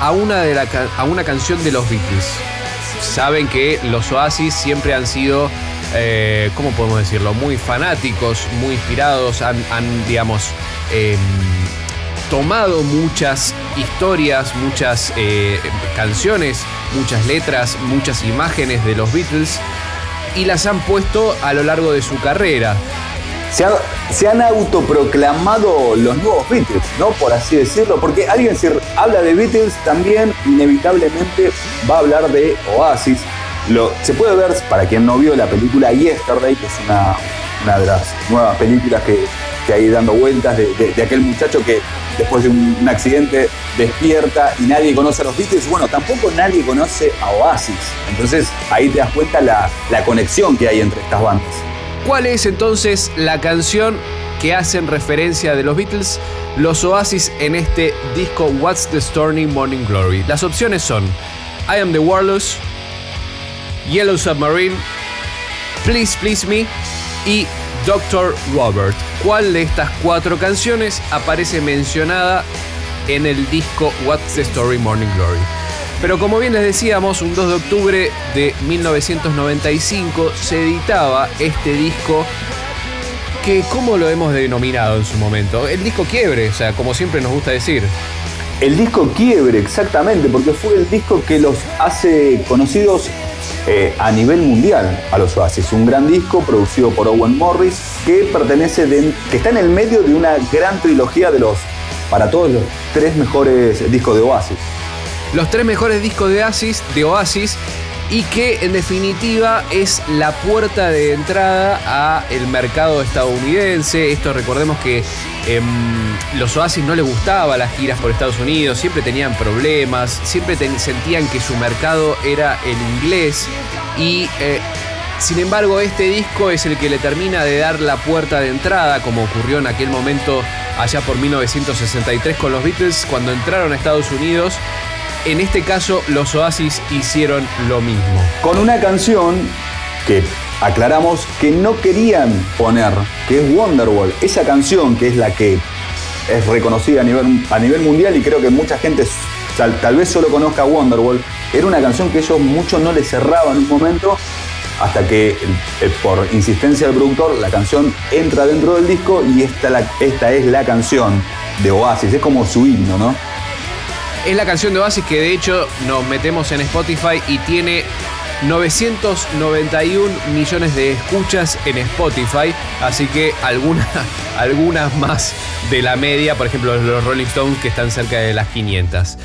a una, de la, a una canción de los Beatles? Saben que los Oasis siempre han sido, eh, ¿cómo podemos decirlo? Muy fanáticos, muy inspirados, han, han digamos, eh, tomado muchas historias, muchas eh, canciones, muchas letras, muchas imágenes de los Beatles y las han puesto a lo largo de su carrera. Se, ha, se, han autoproclamado los nuevos Beatles, ¿no? Por así decirlo, porque alguien si habla de Beatles también inevitablemente va a hablar de Oasis. Lo, se puede ver, para quien no vio la película Yesterday, que es una, de las nuevas películas que, que hay dando vueltas de, de, de, aquel muchacho que después de un, un, accidente despierta y nadie conoce a los Beatles. Bueno, tampoco nadie conoce a Oasis. Entonces ahí te das cuenta la, la conexión que hay entre estas bandas. ¿Cuál es entonces la canción que hacen referencia de los Beatles, los Oasis en este disco What's the Stormy Morning Glory? Las opciones son I Am the Warless, Yellow Submarine, Please Please Me y Dr. Robert. ¿Cuál de estas cuatro canciones aparece mencionada en el disco What's the Story Morning Glory? Pero como bien les decíamos, un 2 de octubre de 1995 se editaba este disco que, ¿cómo lo hemos denominado en su momento? El disco quiebre, o sea, como siempre nos gusta decir. El disco quiebre, exactamente, porque fue el disco que los hace conocidos eh, a nivel mundial a los Oasis. Un gran disco producido por Owen Morris que pertenece, de, que está en el medio de una gran trilogía de los, para todos los tres mejores discos de Oasis los tres mejores discos de Oasis, de Oasis y que en definitiva es la puerta de entrada a el mercado estadounidense. Esto recordemos que em, los Oasis no les gustaba las giras por Estados Unidos, siempre tenían problemas, siempre sentían que su mercado era el inglés y eh, sin embargo, este disco es el que le termina de dar la puerta de entrada, como ocurrió en aquel momento allá por 1963 con los Beatles cuando entraron a Estados Unidos. En este caso, los Oasis hicieron lo mismo. Con una canción que aclaramos que no querían poner, que es Wonderwall. Esa canción que es la que es reconocida a nivel, a nivel mundial y creo que mucha gente tal, vez solo conozca Wonderwall, era una canción que ellos mucho no le cerraban en un momento hasta que eh, por insistencia del productor la canción entra dentro del disco y esta, esta es la canción de Oasis, es como su himno, ¿no? Es la canción de Oasis que de hecho nos metemos en Spotify y tiene 991 millones de escuchas en Spotify, así que alguna- <laughs> algunas más de la media, por ejemplo los Rolling Stones que están cerca de las 500.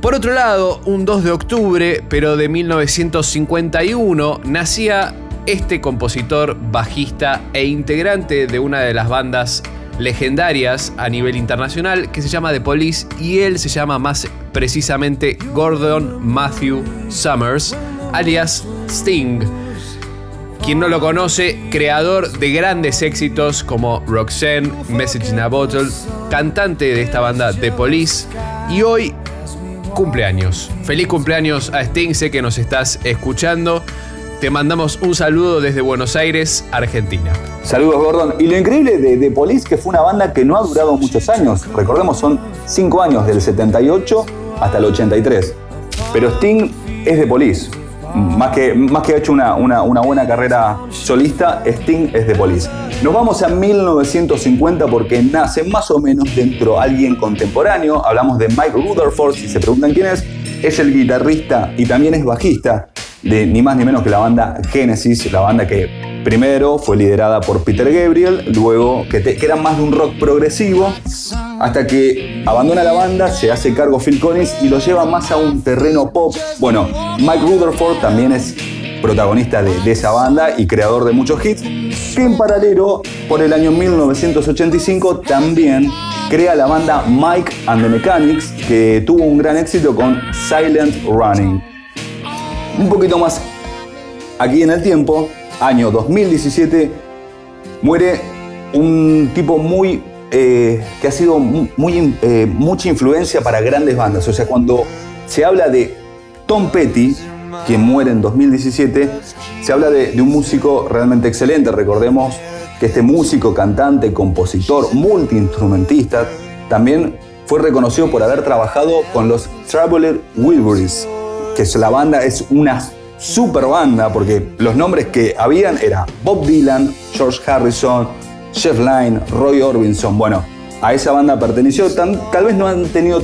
Por otro lado, un 2 de octubre, pero de 1951, nacía este compositor, bajista e integrante de una de las bandas legendarias a nivel internacional que se llama The Police y él se llama más precisamente Gordon Matthew Summers, alias Sting. Quien no lo conoce, creador de grandes éxitos como Roxanne, Message in a Bottle, cantante de esta banda The Police y hoy cumpleaños. Feliz cumpleaños a Sting, sé que nos estás escuchando. Te mandamos un saludo desde Buenos Aires, Argentina. Saludos, Gordon. Y lo increíble de, de Police que fue una banda que no ha durado muchos años. Recordemos, son cinco años, del 78 hasta el 83. Pero Sting es de Police. Más que, más que ha hecho una, una- buena carrera solista, Sting es de Police. Nos vamos a 1950 porque nace más o menos dentro alguien contemporáneo. Hablamos de Mike Rutherford, si se preguntan quién es. Es el guitarrista y también es bajista de ni más ni menos que la banda Genesis, la banda que primero fue liderada por Peter Gabriel, luego que, era más de un rock progresivo, hasta que abandona la banda, se hace cargo Phil Collins y lo lleva más a un terreno pop. Bueno, Mike Rutherford también es protagonista de, de esa banda y creador de muchos hits, que en paralelo, por el año 1985, también crea la banda Mike and the Mechanics, que tuvo un gran éxito con Silent Running. Un poquito más aquí en el tiempo, año 2017, muere un tipo muy eh, que ha sido eh, mucha influencia para grandes bandas. O sea, cuando se habla de Tom Petty, quien muere en 2017, se habla de, de un músico realmente excelente. Recordemos que este músico, cantante, compositor, multiinstrumentista, también fue reconocido por haber trabajado con los Traveler Wilburys, que la banda es una super banda, porque los nombres que habían era Bob Dylan, George Harrison, Jeff Lynne, Roy Orbison. Bueno, a esa banda perteneció. Tan- tal vez no han tenido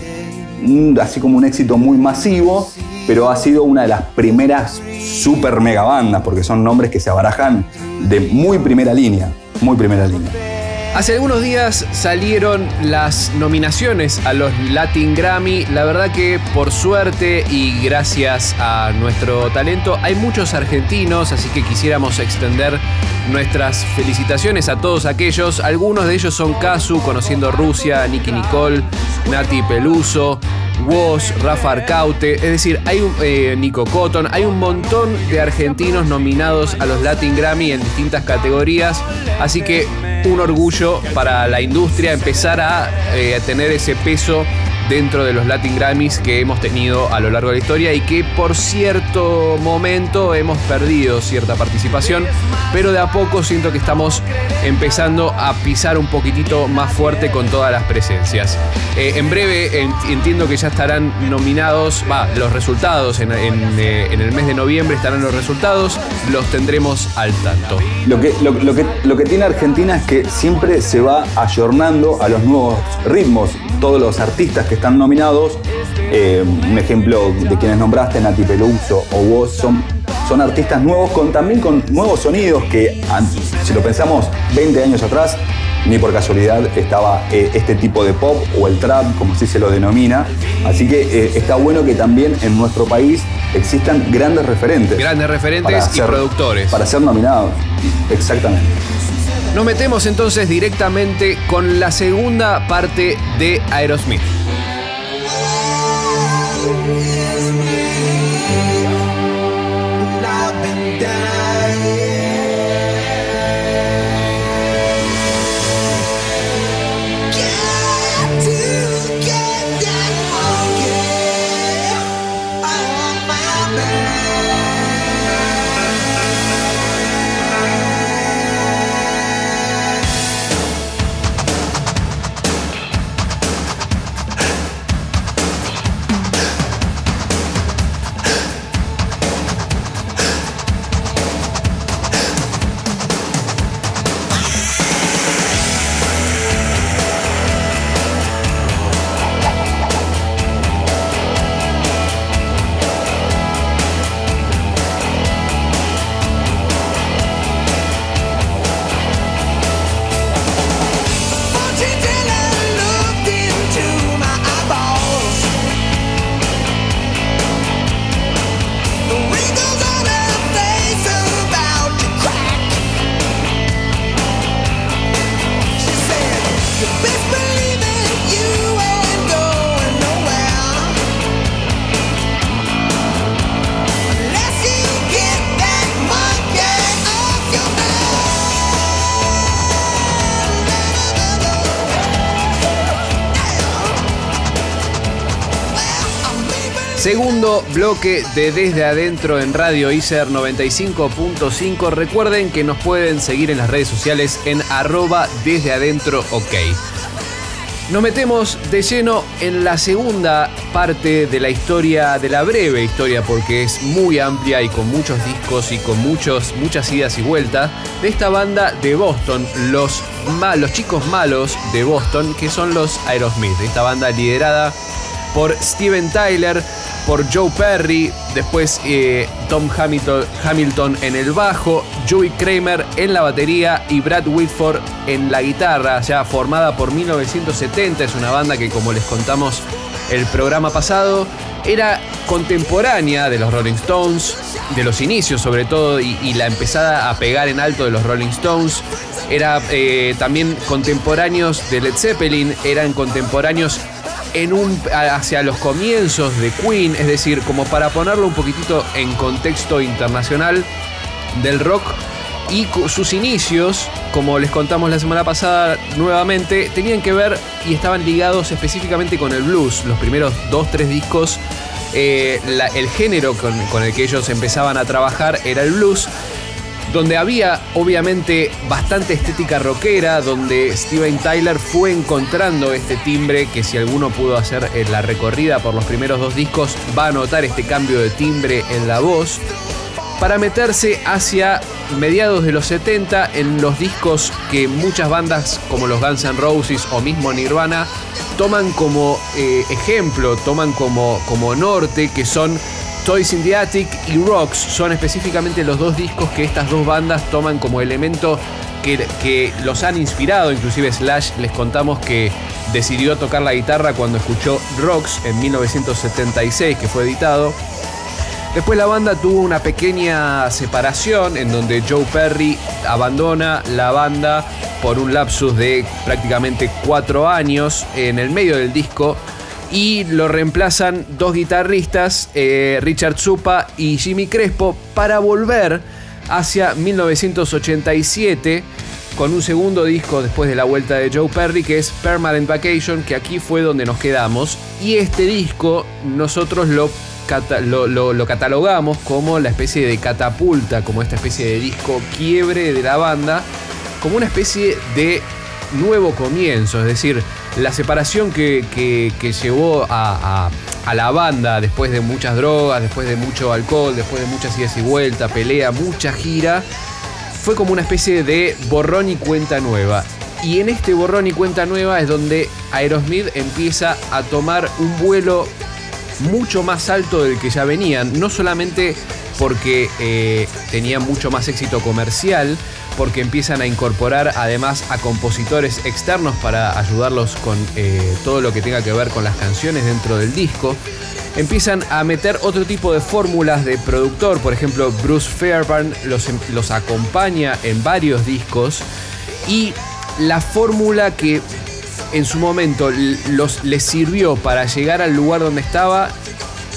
así como un éxito muy masivo, pero ha sido una de las primeras super mega bandas, porque son nombres que se abarajan de muy primera línea, muy primera línea. Hace algunos días salieron las nominaciones a los Latin Grammy. La verdad que por suerte y gracias a nuestro talento hay muchos argentinos, así que quisiéramos extender nuestras felicitaciones a todos aquellos. Algunos de ellos son Kazu, Conociendo Rusia, Nicky Nicole, Nati Peluso. Woz, Rafa Arcaute, es decir, hay un, eh, Nico Cotton, hay un montón de argentinos nominados a los Latin Grammy en distintas categorías, así que un orgullo para la industria empezar a eh, tener ese peso dentro de los Latin Grammys que hemos tenido a lo largo de la historia y que por cierto momento hemos perdido cierta participación, pero de a poco siento que estamos empezando a pisar un poquitito más fuerte con todas las presencias. Eh, en breve en- entiendo que ya estarán nominados, los resultados, eh, en el mes de noviembre estarán los resultados, los tendremos al tanto. Lo que, lo que, lo que tiene Argentina es que siempre se va ayornando a los nuevos ritmos. Todos los artistas que están nominados, eh, un ejemplo de quienes nombraste, Nati Peluso o vos, son, son artistas nuevos con, también con nuevos sonidos que, si lo pensamos 20 años atrás, ni por casualidad estaba eh, este tipo de pop o el trap, como así se lo denomina. Así que eh, está bueno que también en nuestro país existan grandes referentes. Grandes referentes y ser- productores. Para ser nominados. Exactamente. Nos metemos entonces directamente con la segunda parte de Aerosmith. Bloque de Desde Adentro en Radio ICER 95.5. Recuerden que nos pueden seguir en las redes sociales en arroba desde adentro ok. Nos metemos de lleno en la segunda parte de la historia, de la breve historia, porque es muy amplia y con muchos discos y con muchos, muchas idas y vueltas, de esta banda de Boston, los, los chicos malos de Boston, que son los Aerosmith. Esta banda liderada por Steven Tyler, por Joe Perry, después eh, Tom Hamilton, en el bajo, Joey Kramer en la batería y Brad Whitford en la guitarra, ya formada por 1970. Es una banda que, como les contamos el programa pasado, era contemporánea de los Rolling Stones, de los inicios sobre todo, y, y la empezada a pegar en alto de los Rolling Stones. Era eh, también contemporáneos de Led Zeppelin, eran contemporáneos en un, hacia los comienzos de Queen, es decir, como para ponerlo un poquitito en contexto internacional del rock y sus inicios, como les contamos la semana pasada nuevamente, tenían que ver y estaban ligados específicamente con el blues. Los primeros dos, tres discos, eh, el género con, con el que ellos empezaban a trabajar era el blues donde había obviamente bastante estética rockera, donde Steven Tyler fue encontrando este timbre que si alguno pudo hacer eh, la recorrida por los primeros dos discos va a notar este cambio de timbre en la voz para meterse hacia mediados de los 70 en los discos que muchas bandas como los Guns N' Roses o mismo Nirvana toman como eh, ejemplo, toman como, como norte, que son Toys in Attic y Rocks. Son específicamente los dos discos que estas dos bandas toman como elemento que, que los han inspirado. Inclusive Slash les contamos que decidió tocar la guitarra cuando escuchó Rocks en 1976, que fue editado. Después la banda tuvo una pequeña separación en donde Joe Perry abandona la banda por un lapsus de prácticamente cuatro años en el medio del disco y lo reemplazan dos guitarristas, eh, Richard Zupa y Jimmy Crespo, para volver hacia 1987 con un segundo disco después de la vuelta de Joe Perry que es Permanent Vacation, que aquí fue donde nos quedamos. Y este disco nosotros lo lo catalogamos como la especie de catapulta, como esta especie de disco quiebre de la banda, como una especie de nuevo comienzo, es decir, la separación que, que- llevó a, a- a la banda después de muchas drogas, después de mucho alcohol, después de muchas idas y vueltas, pelea, mucha gira, fue como una especie de borrón y cuenta nueva. Y en este borrón y cuenta nueva es donde Aerosmith empieza a tomar un vuelo mucho más alto del que ya venían. No solamente porque eh, tenía mucho más éxito comercial, porque empiezan a incorporar además a compositores externos para ayudarlos con eh, todo lo que tenga que ver con las canciones dentro del disco. Empiezan a meter otro tipo de fórmulas de productor, por ejemplo Bruce Fairbairn los, los acompaña en varios discos y la fórmula que en su momento los, les sirvió para llegar al lugar donde estaba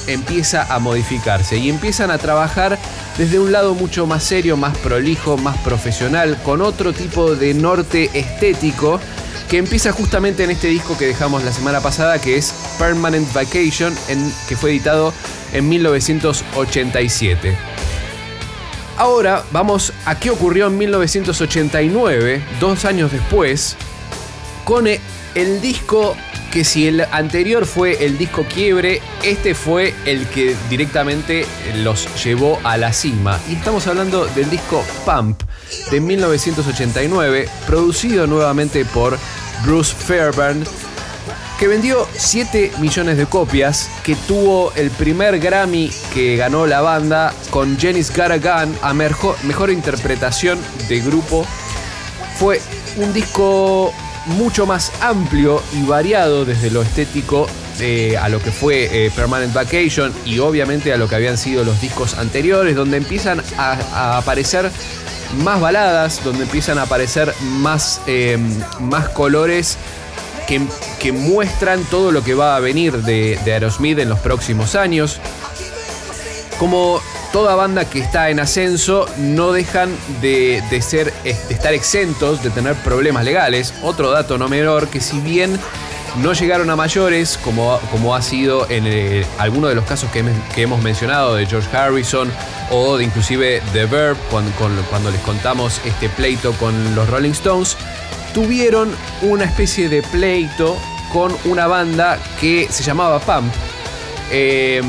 empieza a modificarse y empiezan a trabajar desde un lado mucho más serio, más prolijo, más profesional, con otro tipo de norte estético que empieza justamente en este disco que dejamos la semana pasada, que es Permanent Vacation, que fue editado en 1987. Ahora vamos a qué ocurrió en 1989, dos años después, con el disco que si el anterior fue el disco quiebre, este fue el que directamente los llevó a la cima. Y estamos hablando del disco Pump de 1989, producido nuevamente por Bruce Fairbairn, que vendió 7 millones de copias, que tuvo el primer Grammy que ganó la banda con Jenny's Got a Gun a mejor interpretación de grupo. Fue un disco mucho más amplio y variado desde lo estético eh, a lo que fue eh, Permanent Vacation y obviamente a lo que habían sido los discos anteriores, donde empiezan a, aparecer más baladas, donde empiezan a aparecer más, eh, más colores que, que, muestran todo lo que va a venir de, de Aerosmith en los próximos años. Como toda banda que está en ascenso no dejan de, de ser, de estar exentos de tener problemas legales. Otro dato no menor que si bien no llegaron a mayores, como, como ha sido en eh, algunos de los casos que, hemos mencionado de George Harrison o de inclusive The Verb, cuando, cuando les contamos este pleito con los Rolling Stones, tuvieron una especie de pleito con una banda que se llamaba Pump. Eh,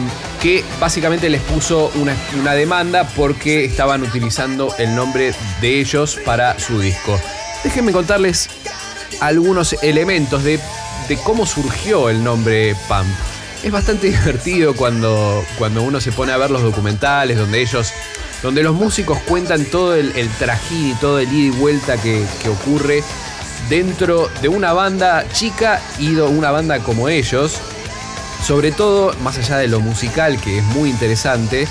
que básicamente les puso una, demanda porque estaban utilizando el nombre de ellos para su disco. Déjenme contarles algunos elementos de, de cómo surgió el nombre Pump. Es bastante <laughs> divertido cuando, cuando uno se pone a ver los documentales donde ellos, donde los músicos cuentan todo el, el trajín y todo el ida y vuelta que, que ocurre dentro de una banda chica y de una banda como ellos, sobre todo, más allá de lo musical, que es muy interesante,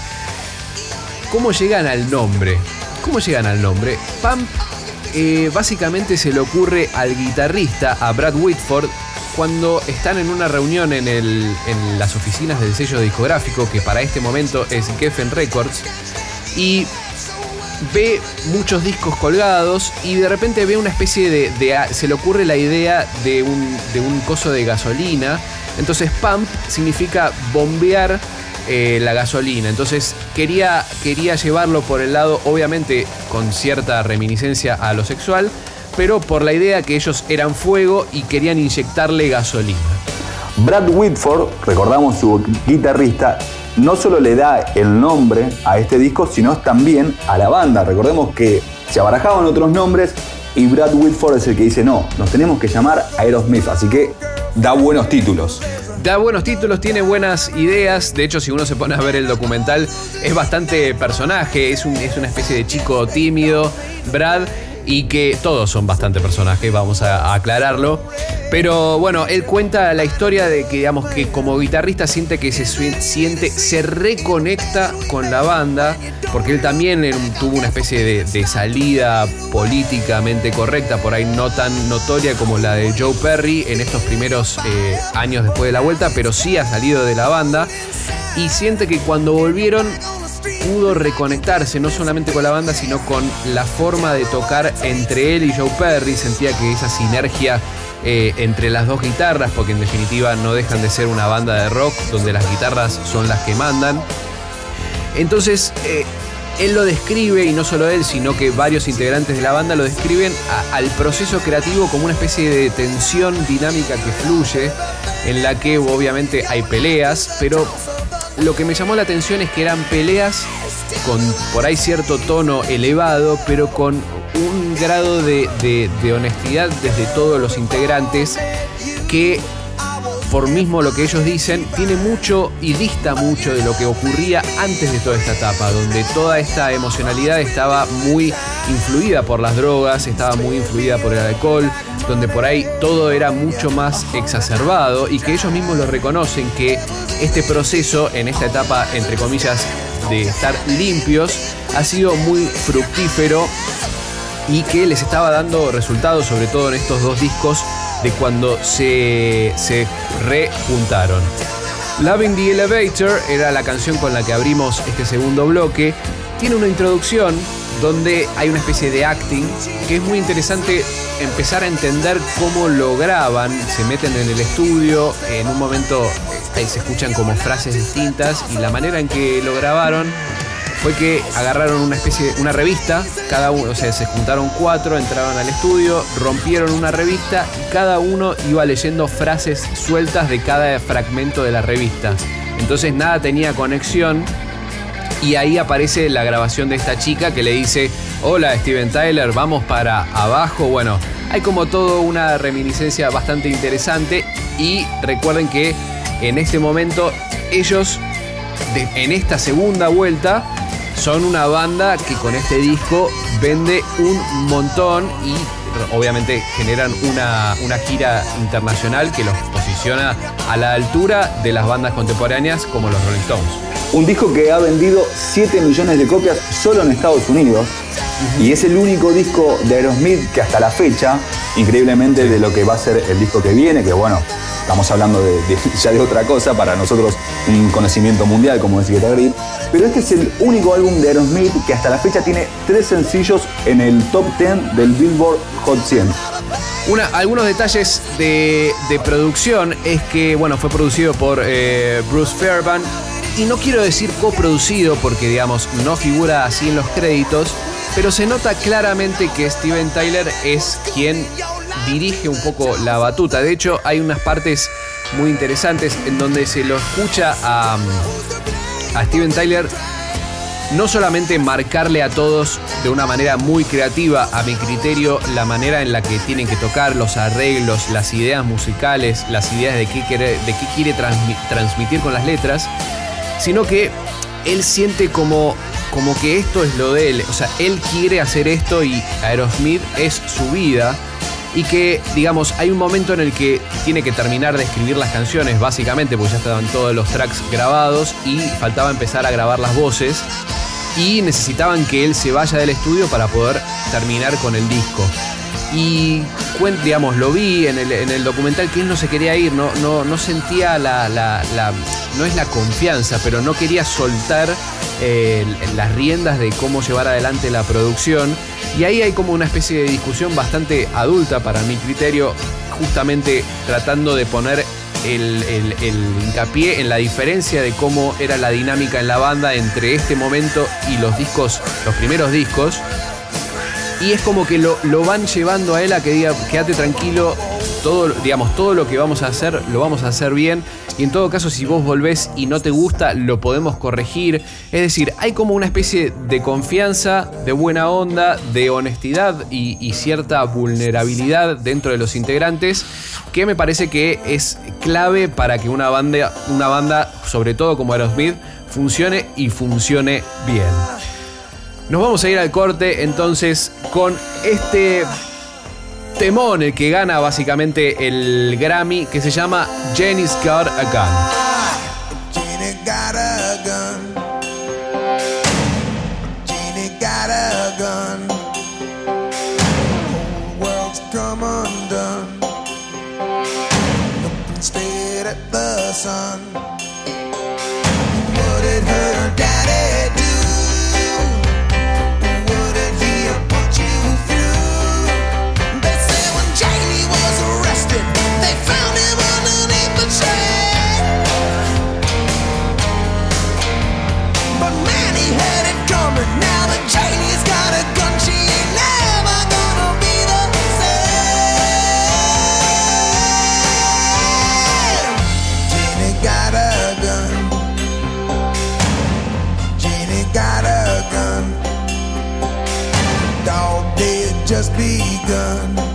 ¿cómo llegan al nombre? ¿Cómo llegan al nombre? Pump eh, básicamente se le ocurre al guitarrista, a Brad Whitford, cuando están en una reunión en, el, en las oficinas del sello discográfico, que para este momento es Geffen Records, y ve muchos discos colgados y de repente ve una especie de, de se le ocurre la idea de un, de un coso de gasolina entonces pump significa bombear eh, la gasolina. Entonces quería, quería llevarlo por el lado, obviamente con cierta reminiscencia a lo sexual, pero por la idea que ellos eran fuego y querían inyectarle gasolina. Brad Whitford, recordamos su guitarrista, no solo le da el nombre a este disco, sino también a la banda. Recordemos que se abarajaban otros nombres y Brad Whitford es el que dice, no, nos tenemos que llamar Aerosmith. Así que da buenos títulos. Da buenos títulos, tiene buenas ideas. De hecho, si uno se pone a ver el documental, es bastante personaje. Es, un, es una especie de chico tímido, Brad, y que todos son bastante personajes, vamos a, aclararlo. Pero bueno, él cuenta la historia de que, digamos, que como guitarrista siente que se siente, se reconecta con la banda, porque él también tuvo una especie de, de salida políticamente correcta, por ahí no tan notoria como la de Joe Perry en estos primeros eh, años después de la vuelta, pero sí ha salido de la banda y siente que cuando volvieron pudo reconectarse no solamente con la banda, sino con la forma de tocar entre él y Joe Perry. Sentía que esa sinergia eh, entre las dos guitarras, porque en definitiva no dejan de ser una banda de rock donde las guitarras son las que mandan. Entonces, eh, él lo describe, y no solo él, sino que varios integrantes de la banda lo describen al proceso creativo como una especie de tensión dinámica que fluye, en la que obviamente hay peleas, pero lo que me llamó la atención es que eran peleas con por ahí cierto tono elevado, pero con un grado de, de, honestidad desde todos los integrantes que por mismo lo que ellos dicen, tiene mucho y dista mucho de lo que ocurría antes de toda esta etapa, donde toda esta emocionalidad estaba muy influida por las drogas, estaba muy influida por el alcohol, donde por ahí todo era mucho más exacerbado y que ellos mismos lo reconocen que este proceso en esta etapa, entre comillas, de estar limpios, ha sido muy fructífero y que les estaba dando resultados, sobre todo en estos dos discos, de cuando se, se rejuntaron. Loving the Elevator era la canción con la que abrimos este segundo bloque. Tiene una introducción donde hay una especie de acting que es muy interesante empezar a entender cómo lo graban. Se meten en el estudio, en un momento eh, ahí se escuchan como frases distintas y la manera en que lo grabaron fue que agarraron una especie, una revista, cada uno, o sea, se juntaron cuatro, entraban al estudio, rompieron una revista y cada uno iba leyendo frases sueltas de cada fragmento de la revista. Entonces nada tenía conexión y ahí aparece la grabación de esta chica que le dice, hola Steven Tyler, vamos para abajo. Bueno, hay como todo una reminiscencia bastante interesante y recuerden que en este momento ellos, en esta segunda vuelta, son una banda que con este disco vende un montón y obviamente generan una, una gira internacional que los posiciona a la altura de las bandas contemporáneas como los Rolling Stones. Un disco que ha vendido 7 millones de copias solo en Estados Unidos. Y es el único disco de Aerosmith que hasta la fecha, increíblemente de lo que va a ser el disco que viene, que bueno, estamos hablando de, <laughs> ya de otra cosa, para nosotros un conocimiento mundial, como decía Grip. Pero este es el único álbum de Aerosmith que hasta la fecha tiene tres sencillos en el top 10 del Billboard Hot 100. Una- algunos detalles de, producción es que, bueno, fue producido por eh, Bruce Fairbairn y no quiero decir coproducido porque, digamos, no figura así en los créditos, pero se nota claramente que Steven Tyler es quien dirige un poco la batuta. De hecho, hay unas partes muy interesantes en donde se lo escucha a, a Steven Tyler no solamente marcarle a todos de una manera muy creativa, a mi criterio, la manera en la que tienen que tocar, los arreglos, las ideas musicales, las ideas de qué quiere, de qué quiere transmi- transmitir con las letras, sino que él siente como, como que esto es lo de él. O sea, él quiere hacer esto y Aerosmith es su vida. Y que, digamos, hay un momento en el que tiene que terminar de escribir las canciones, básicamente, porque ya estaban todos los tracks grabados y faltaba empezar a grabar las voces. Y necesitaban que él se vaya del estudio para poder terminar con el disco. Y, digamos, lo vi en el, en el documental que él no se quería ir, no, no, no sentía la, la- la- no es la confianza, pero no quería soltar eh, las riendas de cómo llevar adelante la producción. Y ahí hay como una especie de discusión bastante adulta para mi criterio, justamente tratando de poner el, el- el hincapié en la diferencia de cómo era la dinámica en la banda entre este momento y los discos, los primeros discos. Y es como que lo, lo van llevando a él a que diga, quédate tranquilo, todo, digamos, todo lo que vamos a hacer, lo vamos a hacer bien. Y en todo caso, si vos volvés y no te gusta, lo podemos corregir. Es decir, hay como una especie de confianza, de buena onda, de honestidad y, y cierta vulnerabilidad dentro de los integrantes que me parece que es clave para que una banda, una banda sobre todo como Aerosmith, funcione y funcione bien. Nos vamos a ir al corte entonces con este temón, el que gana básicamente el Grammy, que se llama Jenny's Got a Gun. Got a gun. Just begun.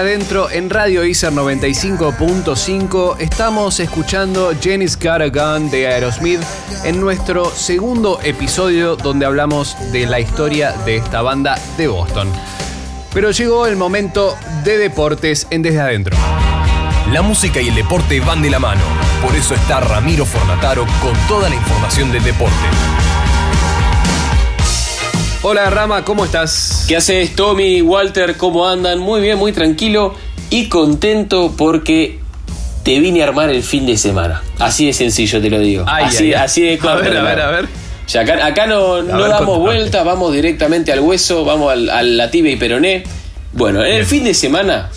Adentro en Radio Iser 95.5. Estamos escuchando Jenny's Got a de Aerosmith en nuestro segundo episodio donde hablamos de la historia de esta banda de Boston. Pero llegó el momento de deportes en Desde Adentro. La música y el deporte van de la mano. Por eso está Ramiro Fornataro con toda la información del deporte. Hola Rama, ¿cómo estás? ¿Qué haces, Tommy, Walter? ¿Cómo andan? Muy bien, muy tranquilo y contento porque te vine a armar el fin de semana. Así de sencillo te lo digo. Ay, así, ay, así de A ver, a ver, a ver. Acá, acá no, no ver, damos vuelta, vamos directamente al hueso, vamos al, a la tibia y peroné. Bueno, en el fin de semana,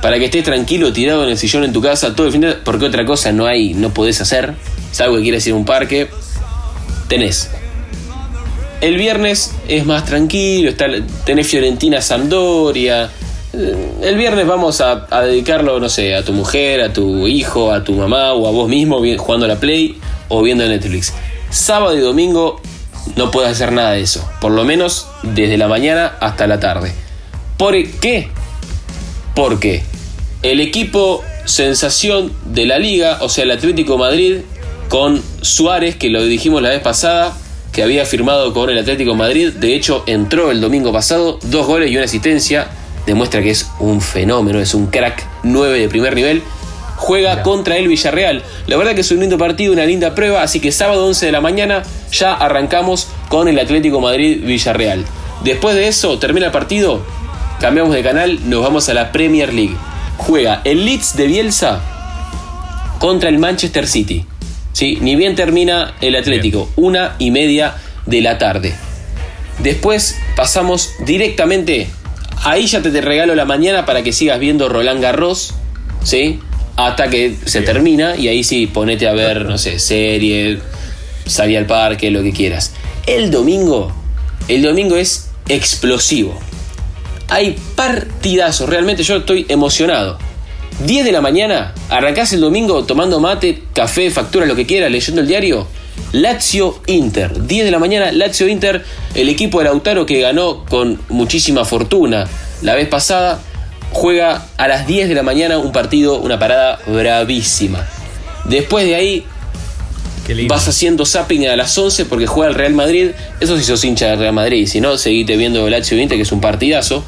para que estés tranquilo, tirado en el sillón en tu casa, todo el fin de porque otra cosa no hay, no podés hacer, salvo que quieras ir a un parque, tenés. El viernes es más tranquilo, está, tenés Fiorentina Sampdoria. Eh, El viernes vamos a, dedicarlo, no sé, a tu mujer, a tu hijo, a tu mamá o a vos mismo jugando a la Play o viendo Netflix. Sábado y domingo no puedes hacer nada de eso, por lo menos desde la mañana hasta la tarde. ¿Por qué? Porque el equipo sensación de la liga, o sea, el Atlético Madrid, con Suárez, que lo dijimos la vez pasada, que había firmado con el Atlético Madrid, de hecho entró el domingo pasado, dos goles y una asistencia, demuestra que es un fenómeno, es un crack 9 de primer nivel. Juega contra el Villarreal. La verdad que es un lindo partido, una linda prueba, así que sábado 11 de la mañana ya arrancamos con el Atlético Madrid-Villarreal. Después de eso, termina el partido, cambiamos de canal, nos vamos a la Premier League. Juega el Leeds de Bielsa contra el Manchester City. ¿Sí? Ni bien termina el Atlético, una y media de la tarde. Después pasamos directamente, ahí ya te, te regalo la mañana para que sigas viendo Roland Garros, ¿sí? Hasta que se termina y ahí sí, ponete a ver, no sé, serie, salí al parque, lo que quieras. El domingo, el domingo es explosivo. Hay partidazos, realmente yo estoy emocionado. 10 de la mañana, arrancás el domingo tomando mate, café, factura, lo que quieras, leyendo el diario. Lazio Inter, 10 de la mañana, Lazio Inter, el equipo de Lautaro que ganó con muchísima fortuna la vez pasada, juega a las 10 de la mañana un partido, una parada bravísima. Después de ahí vas haciendo zapping a las 11 porque juega el Real Madrid. Eso si sos hincha del Real Madrid. Si no, seguite viendo Lazio Inter, que es un partidazo.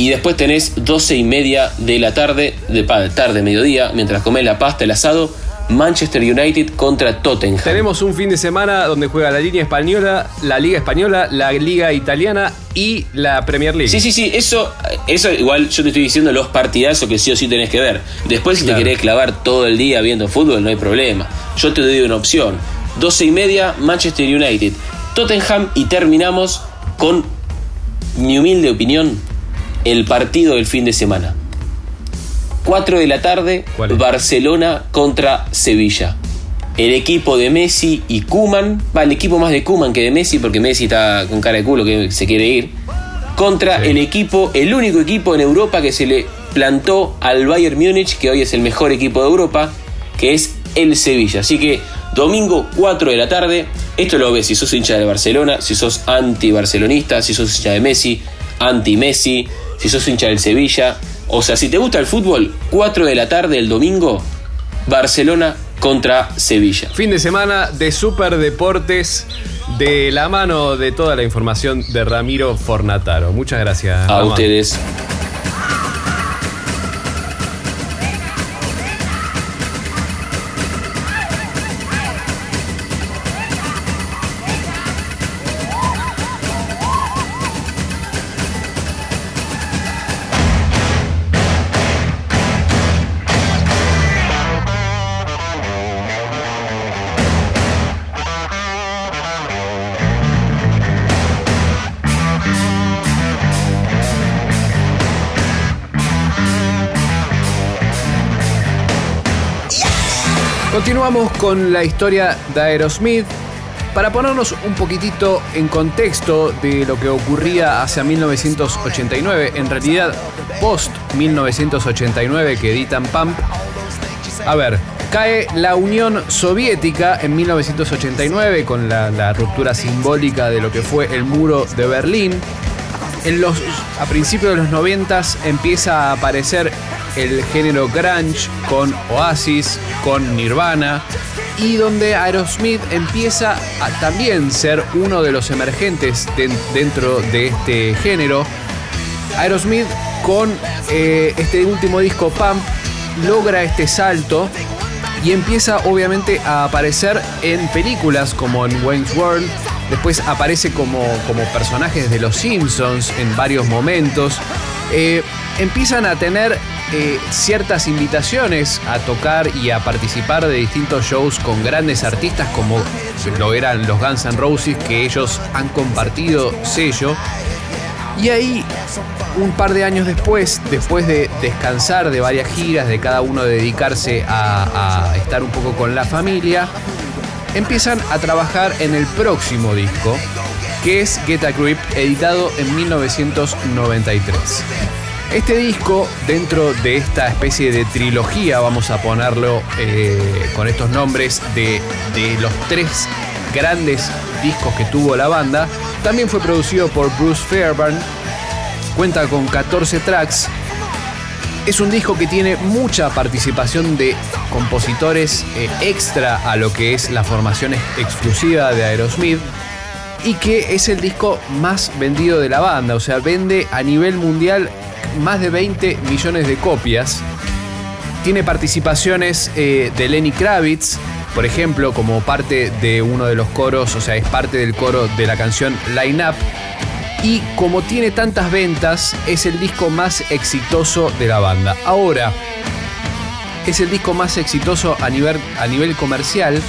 Y después tenés 12 y media de la tarde, de tarde, mediodía, mientras comés la pasta, el asado, Manchester United contra Tottenham. Tenemos un fin de semana donde juega la línea española, la Liga Española, la Liga Italiana y la Premier League. Sí, sí, sí, eso, eso igual yo te estoy diciendo los partidazos que sí o sí tenés que ver. Después si Claro. te querés clavar todo el día viendo fútbol, no hay problema. Yo te doy una opción. 12 y media, Manchester United, Tottenham y terminamos con mi humilde opinión, el partido del fin de semana. 4 de la tarde. Barcelona contra Sevilla. El equipo de Messi y Kuman, va, el equipo más de Kuman que de Messi, porque Messi está con cara de culo que se quiere ir. Contra Sí. el equipo, el único equipo en Europa que se le plantó al Bayern Múnich, que hoy es el mejor equipo de Europa, que es el Sevilla. Así que domingo 4 de la tarde, esto lo ves si sos hincha de Barcelona, si sos anti-barcelonista, si sos hincha de Messi, anti-Messi, si sos hincha del Sevilla. O sea, si te gusta el fútbol, 4 de la tarde el domingo, Barcelona contra Sevilla. Fin de semana de Super Deportes de la mano de toda la información de Ramiro Fornataro. Muchas gracias. A ustedes. Continuamos con la historia de Aerosmith. Para ponernos un poquitito en contexto de lo que ocurría hacia 1989, en realidad post 1989 que editan Pump. A ver, cae la Unión Soviética en 1989 con la, ruptura simbólica de lo que fue el muro de Berlín. En los, a principios de los 90 empieza a aparecer el género grunge con Oasis, con Nirvana y donde Aerosmith empieza a también ser uno de los emergentes den- dentro de este género. Aerosmith con eh, este último disco Pump logra este salto y empieza obviamente a aparecer en películas como en Wayne's World. Después aparece como, como personajes de Los Simpsons en varios momentos. Eh, empiezan a tener eh, ciertas invitaciones a tocar y a participar de distintos shows con grandes artistas como lo eran los Guns N' Roses, que ellos han compartido sello. Y ahí, un par de años después, después de descansar de varias giras, de cada uno dedicarse a, a estar un poco con la familia, empiezan a trabajar en el próximo disco, que es Get a Grip, editado en 1993. Este disco, dentro de esta especie de trilogía, vamos a ponerlo eh, con estos nombres, de, de los tres grandes discos que tuvo la banda, también fue producido por Bruce Fairbairn, cuenta con 14 tracks, es un disco que tiene mucha participación de compositores eh, extra a lo que es la formación ex- exclusiva de Aerosmith y que es el disco más vendido de la banda, o sea, vende a nivel mundial más de 20 millones de copias. Tiene participaciones eh, de Lenny Kravitz, por ejemplo, como parte de uno de los coros, o sea, es parte del coro de la canción Line Up. Y como tiene tantas ventas, es el disco más exitoso de la banda. Ahora, es el disco más exitoso a nivel, a nivel comercial,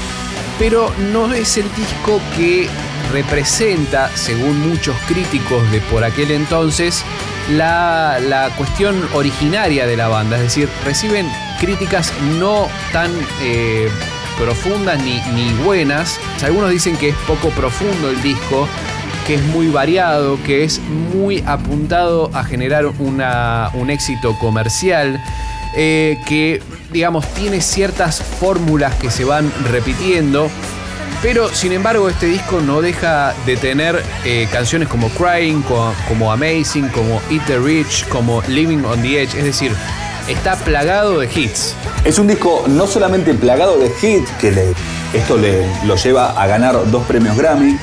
pero no es el disco que representa, según muchos críticos de por aquel entonces, la, la cuestión originaria de la banda. Es decir, reciben críticas no tan eh, profundas ni, ni buenas. Algunos dicen que es poco profundo el disco, que es muy variado, que es muy apuntado a generar una- un éxito comercial, eh, que digamos tiene ciertas fórmulas que se van repitiendo. Pero sin embargo este disco no deja de tener eh, canciones como Crying, co- como Amazing, como Eat the Rich, como Living on the Edge. Es decir, está plagado de hits. Es un disco no solamente plagado de hits, que esto le, lo lleva a ganar dos premios Grammy,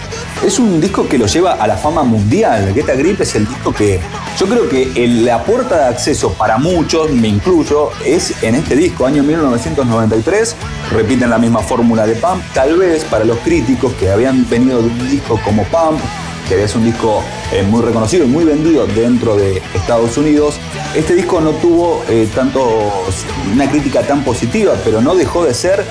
es un disco que lo lleva a la fama mundial. Get Grip es el disco que yo creo que la puerta de acceso para muchos, me incluyo, es en este disco, año 1993. Repiten la misma fórmula de Pump, tal vez para los críticos que habían venido de un disco como Pump, que es un disco eh, muy reconocido y muy vendido dentro de Estados Unidos. Este disco no tuvo eh, tanto una crítica tan positiva, pero no dejó de ser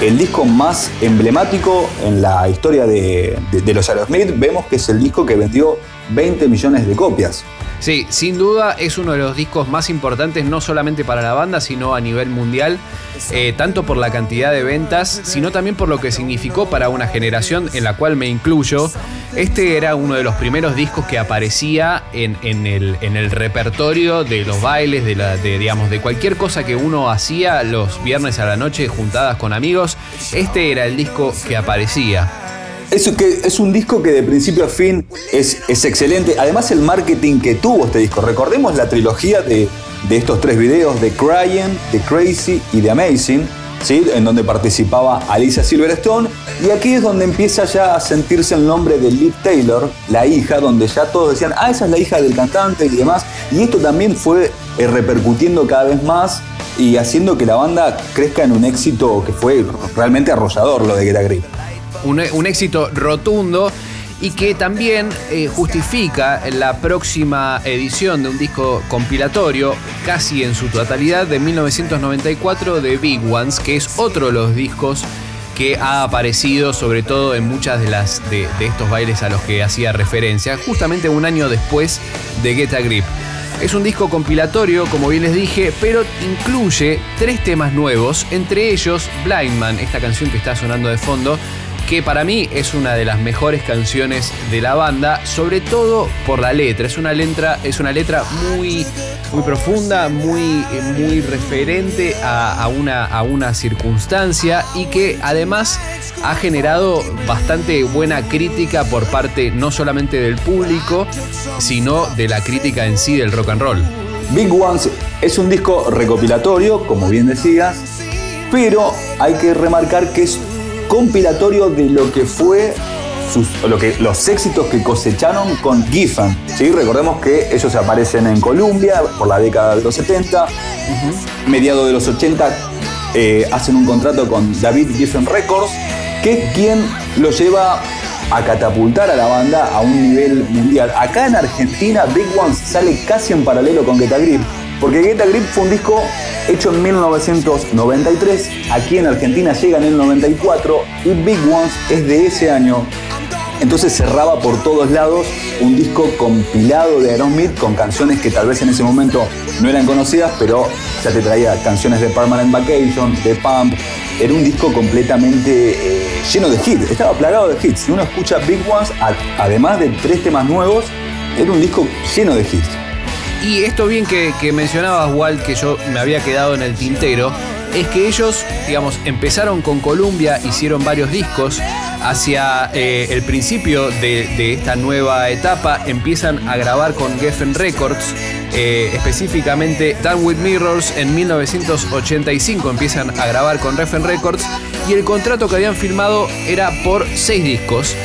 el disco más emblemático en la historia de, los Aerosmith. Vemos que es el disco que vendió 20 millones de copias. Sí, sin duda es uno de los discos más importantes, no solamente para la banda, sino a nivel mundial, eh, tanto por la cantidad de ventas, sino también por lo que significó para una generación en la cual me incluyo. Este era uno de los primeros discos que aparecía en, el repertorio de los bailes, de, la, de, digamos, de cualquier cosa que uno hacía los viernes a la noche juntadas con amigos. Este era el disco que aparecía. Es, un disco que de principio a fin es, excelente. Además, el marketing que tuvo este disco. Recordemos la trilogía de, estos tres videos: de Crying, de Crazy y de Amazing. ¿sí? En donde participaba Alicia Silverstone. Y aquí es donde empieza ya a sentirse el nombre de Liv Taylor, la hija, donde ya todos decían, ah, esa es la hija del cantante y demás. Y esto también fue eh, repercutiendo cada vez más y haciendo que la banda crezca en un éxito que fue realmente arrollador lo de Get Grip. Un, éxito rotundo y que también eh, justifica la próxima edición de un disco compilatorio, casi en su totalidad, de 1994 de Big Ones, que es otro de los discos que ha aparecido sobre todo en muchas de las de, de estos bailes a los que hacía referencia, justamente un año después de Get a Grip. Es un disco compilatorio, como bien les dije, pero incluye tres temas nuevos, entre ellos Blind Man, esta canción que está sonando de fondo, que para mí es una de las mejores canciones de la banda, sobre todo por la letra. Es una letra, es una letra muy muy profunda, muy, muy referente a, a una, a una circunstancia y que además ha generado bastante buena crítica por parte no solamente del público, sino de la crítica en sí del rock and roll. Big Ones es un disco recopilatorio, como bien decías, pero hay que remarcar que es compilatorio de lo que fue lo que, los éxitos que cosecharon con Giffen. ¿sí? Recordemos que ellos aparecen en Columbia por la década de los 70, mediados de los 80 eh, hacen un contrato con David Giffen Records, que es quien lo lleva a catapultar a la banda a un nivel mundial. Acá en Argentina, Big Ones sale casi en paralelo con Get a Grip, porque Get a Grip fue un disco hecho en 1993, aquí en Argentina llega en el 94 y Big Ones es de ese año. Entonces cerraba por todos lados un disco compilado de Aerosmith con canciones que tal vez en ese momento no eran conocidas, pero ya te traía canciones de Permanent Vacation, de Pump. Era un disco completamente eh, lleno de hits, estaba plagado de hits. Si uno escucha Big Ones, además de tres temas nuevos, era un disco lleno de hits. Y esto bien que, que mencionabas, Walt, que yo me había quedado en el tintero, es que ellos, digamos, empezaron con Columbia, hicieron varios discos, hacia eh, el principio de, esta nueva etapa empiezan a grabar con Geffen Records, eh, específicamente Down With Mirrors en 1985 empiezan a grabar con Geffen Records y el contrato que habían firmado era por seis discos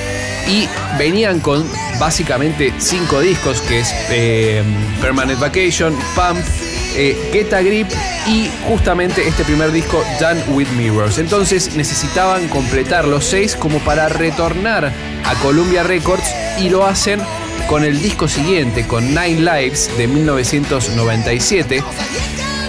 y venían con básicamente cinco discos que es eh, Permanent Vacation, Pump, eh, Get a Grip y justamente este primer disco Done With Mirrors. Entonces necesitaban completar los seis como para retornar a Columbia Records y lo hacen con el disco siguiente, con Nine Lives de 1997.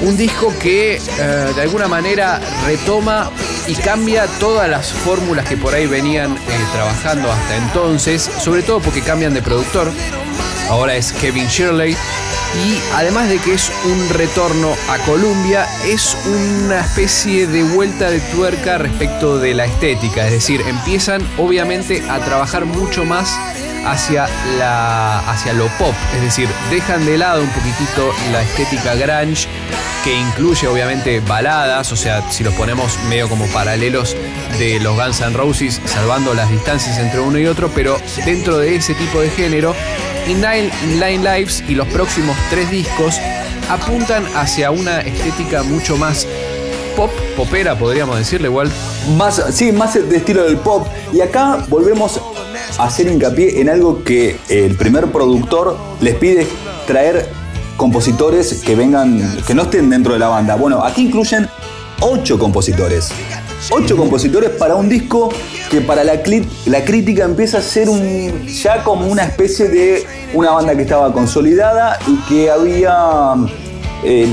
Un disco que eh, de alguna manera retoma y cambia todas las fórmulas que por ahí venían eh, trabajando hasta entonces, sobre todo porque cambian de productor. Ahora es Kevin Shirley. Y además de que es un retorno a Columbia, es una especie de vuelta de tuerca respecto de la estética. Es decir, empiezan obviamente a trabajar mucho más hacia, la, hacia lo pop. Es decir, dejan de lado un poquitito la estética grunge, que incluye obviamente baladas, o sea, si los ponemos medio como paralelos de los Guns N' Roses, salvando las distancias entre uno y otro, pero dentro de ese tipo de género, y Nine, Nine Lives y los próximos tres discos apuntan hacia una estética mucho más pop, popera, podríamos decirle igual. Más, sí, más de estilo del pop. Y acá volvemos hacer hincapié en algo que el primer productor les pide traer compositores que vengan, que no estén dentro de la banda. Bueno, aquí incluyen ocho compositores. Ocho compositores para un disco que para la, crítica empieza a ser un, ya como una especie de una banda que estaba consolidada y que había eh,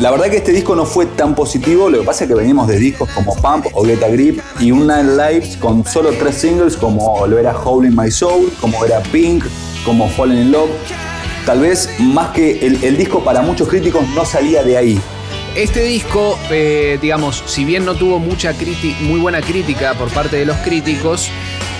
la verdad que este disco no fue tan positivo, lo que pasa es que venimos de discos como Pump o Get Grip y un Nine Lives con solo tres singles como lo era Hole in My Soul, como era Pink, como Fallen in Love. Tal vez más que el, disco para muchos críticos no salía de ahí. Este disco, eh, digamos, si bien no tuvo mucha muy buena crítica por parte de los críticos,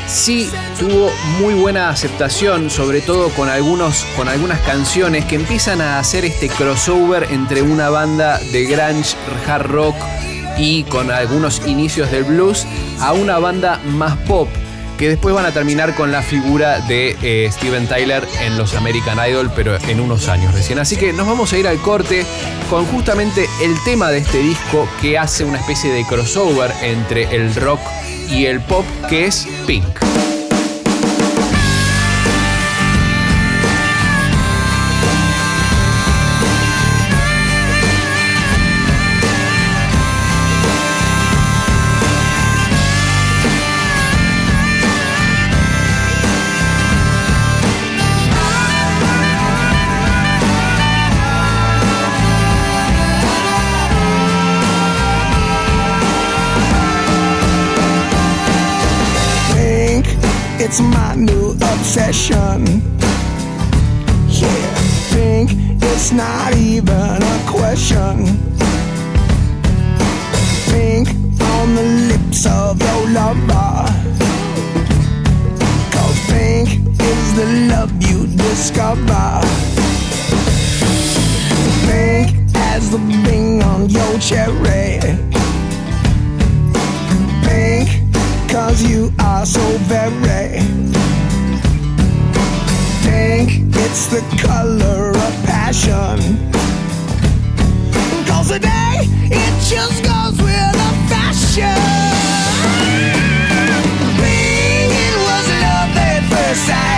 sí tuvo muy buena aceptación, sobre todo con, algunos, con algunas canciones que empiezan a hacer este crossover entre una banda de grunge, hard rock y con algunos inicios del blues a una banda más pop que después van a terminar con la figura de eh, Steven Tyler en los American Idol, pero en unos años recién. Así que nos vamos a ir al corte con justamente el tema de este disco que hace una especie de crossover entre el rock y el pop, que es Pink. It's my new obsession. Yeah, pink, it's not even a question. Pink on the lips of your lover. Cause pink is the love you discover. Pink as the bing on your cherry. Pink, cause you are so very It's the color of passion. Cause today it just goes with the fashion. Pink, it was love at first sight.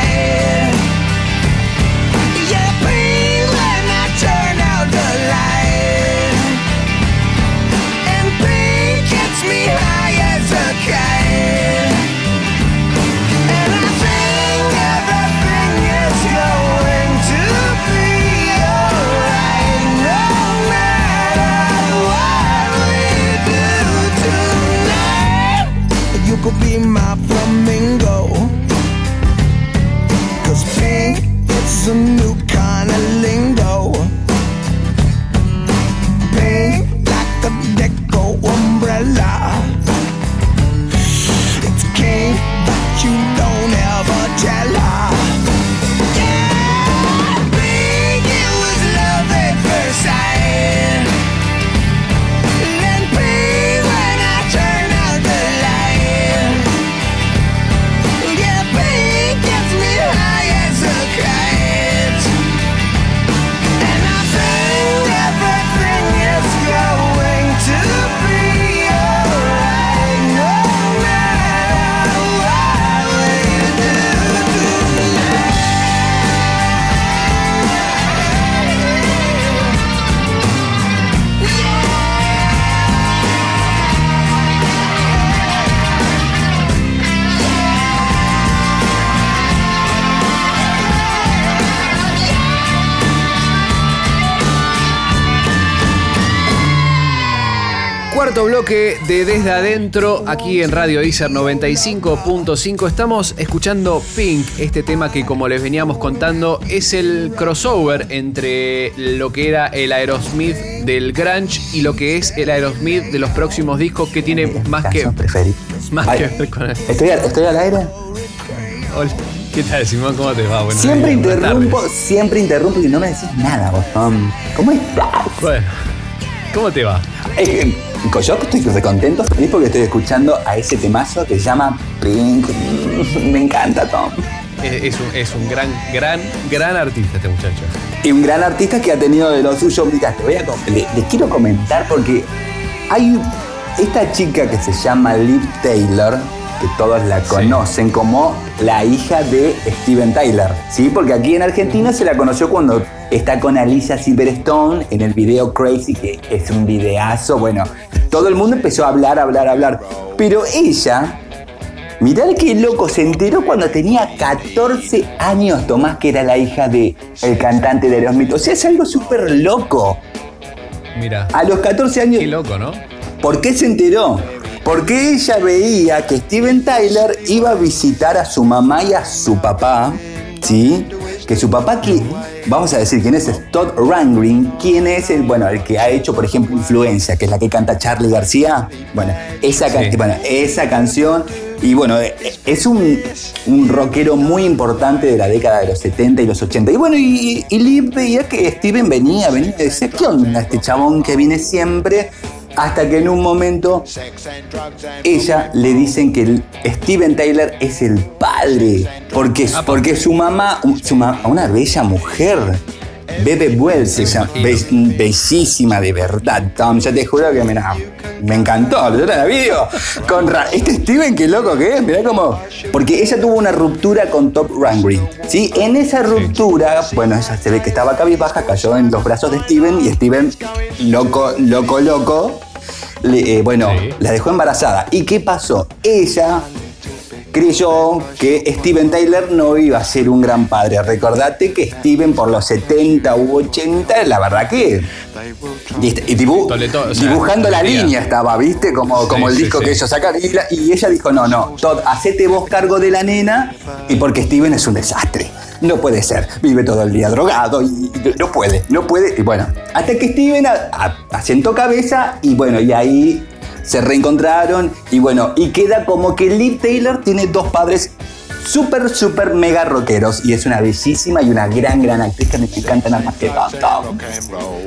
De Desde Adentro, aquí en Radio Deezer 95.5. Estamos escuchando Pink, este tema que como les veníamos contando es el crossover entre lo que era el Aerosmith del grunge y lo que es el Aerosmith de los próximos discos que tiene más que, más Ay, que ver con el... ¿Estoy, al- ¿Estoy al aire? Hola, ¿Qué tal, Simón? ¿Cómo te va? Buenas Siempre interrumpo, siempre interrumpo y no me decís nada, vos. ¿Cómo estás? Bueno, ¿cómo te va? Yo estoy recontento, feliz porque estoy escuchando a ese temazo que se llama Pink. <laughs> Me encanta, Tom. Es, es un, es un gran, gran, gran artista este muchacho. Y un gran artista que ha tenido de lo suyo. Mira, te voy a le- les quiero comentar porque hay esta chica que se llama Liv Taylor, que todos la conocen como la hija de Steven Tyler, ¿sí? Porque aquí en Argentina se la conoció cuando está con Alicia Silverstone en el video Crazy, que es un videazo. Bueno, todo el mundo empezó a hablar, hablar, hablar. Pero ella Mirá qué loco, se enteró cuando tenía 14 años Tomás que era la hija de el cantante de Aerosmith. O sea, es algo súper loco. Mira, A los 14 años, qué loco, ¿no? ¿por qué se enteró? Porque ella veía que Steven Tyler iba a visitar a su mamá y a su papá, ¿sí? Que su papá, que, vamos a decir quién es, es Todd Rangren, quién es el, bueno, el que ha hecho, por ejemplo, Influencia, que es la que canta Charlie García. Bueno, esa, can- Sí. bueno, esa canción, y bueno, eh, es un, un rockero muy importante de la década de los 70 y los 80. Y bueno, y, y Liv veía que Steven venía, venía y decía, ¿qué onda este chabón que viene siempre? Hasta que en un momento ella le dicen que Steven Tyler es el padre, porque, porque su mamá, su ma- una bella mujer, Bebe Wells, bellísima de verdad, Tom, yo te juro que mira, me encantó, yo la video con Ra- este Steven, qué loco que es, mirá cómo, porque ella tuvo una ruptura con Top Rangren, ¿sí? En esa ruptura, bueno, ella se ve que estaba cabizbaja, cayó en los brazos de Steven y Steven, loco, loco, loco, le- eh, bueno, Sí. la dejó embarazada. ¿Y qué pasó? Ella creyó que Steven Tyler no iba a ser un gran padre. Recordate que Steven por los 70 u 80, la verdad que... dibu- Toleto, o sea, dibujando la línea estaba, ¿viste? Como, Sí, como el sí, disco sí. que ellos sacaron. Y, la- y ella dijo, no, no, Todd, hacete vos cargo de la nena y porque Steven es un desastre. No puede ser. Vive todo el día drogado y y no puede, no puede. Y bueno, hasta que Steven a- a- asentó cabeza y bueno, y ahí se reencontraron y bueno, y queda como que Liv Taylor tiene dos padres súper, súper mega rockeros. Y es una bellísima y una gran, gran actriz que me encanta nada más.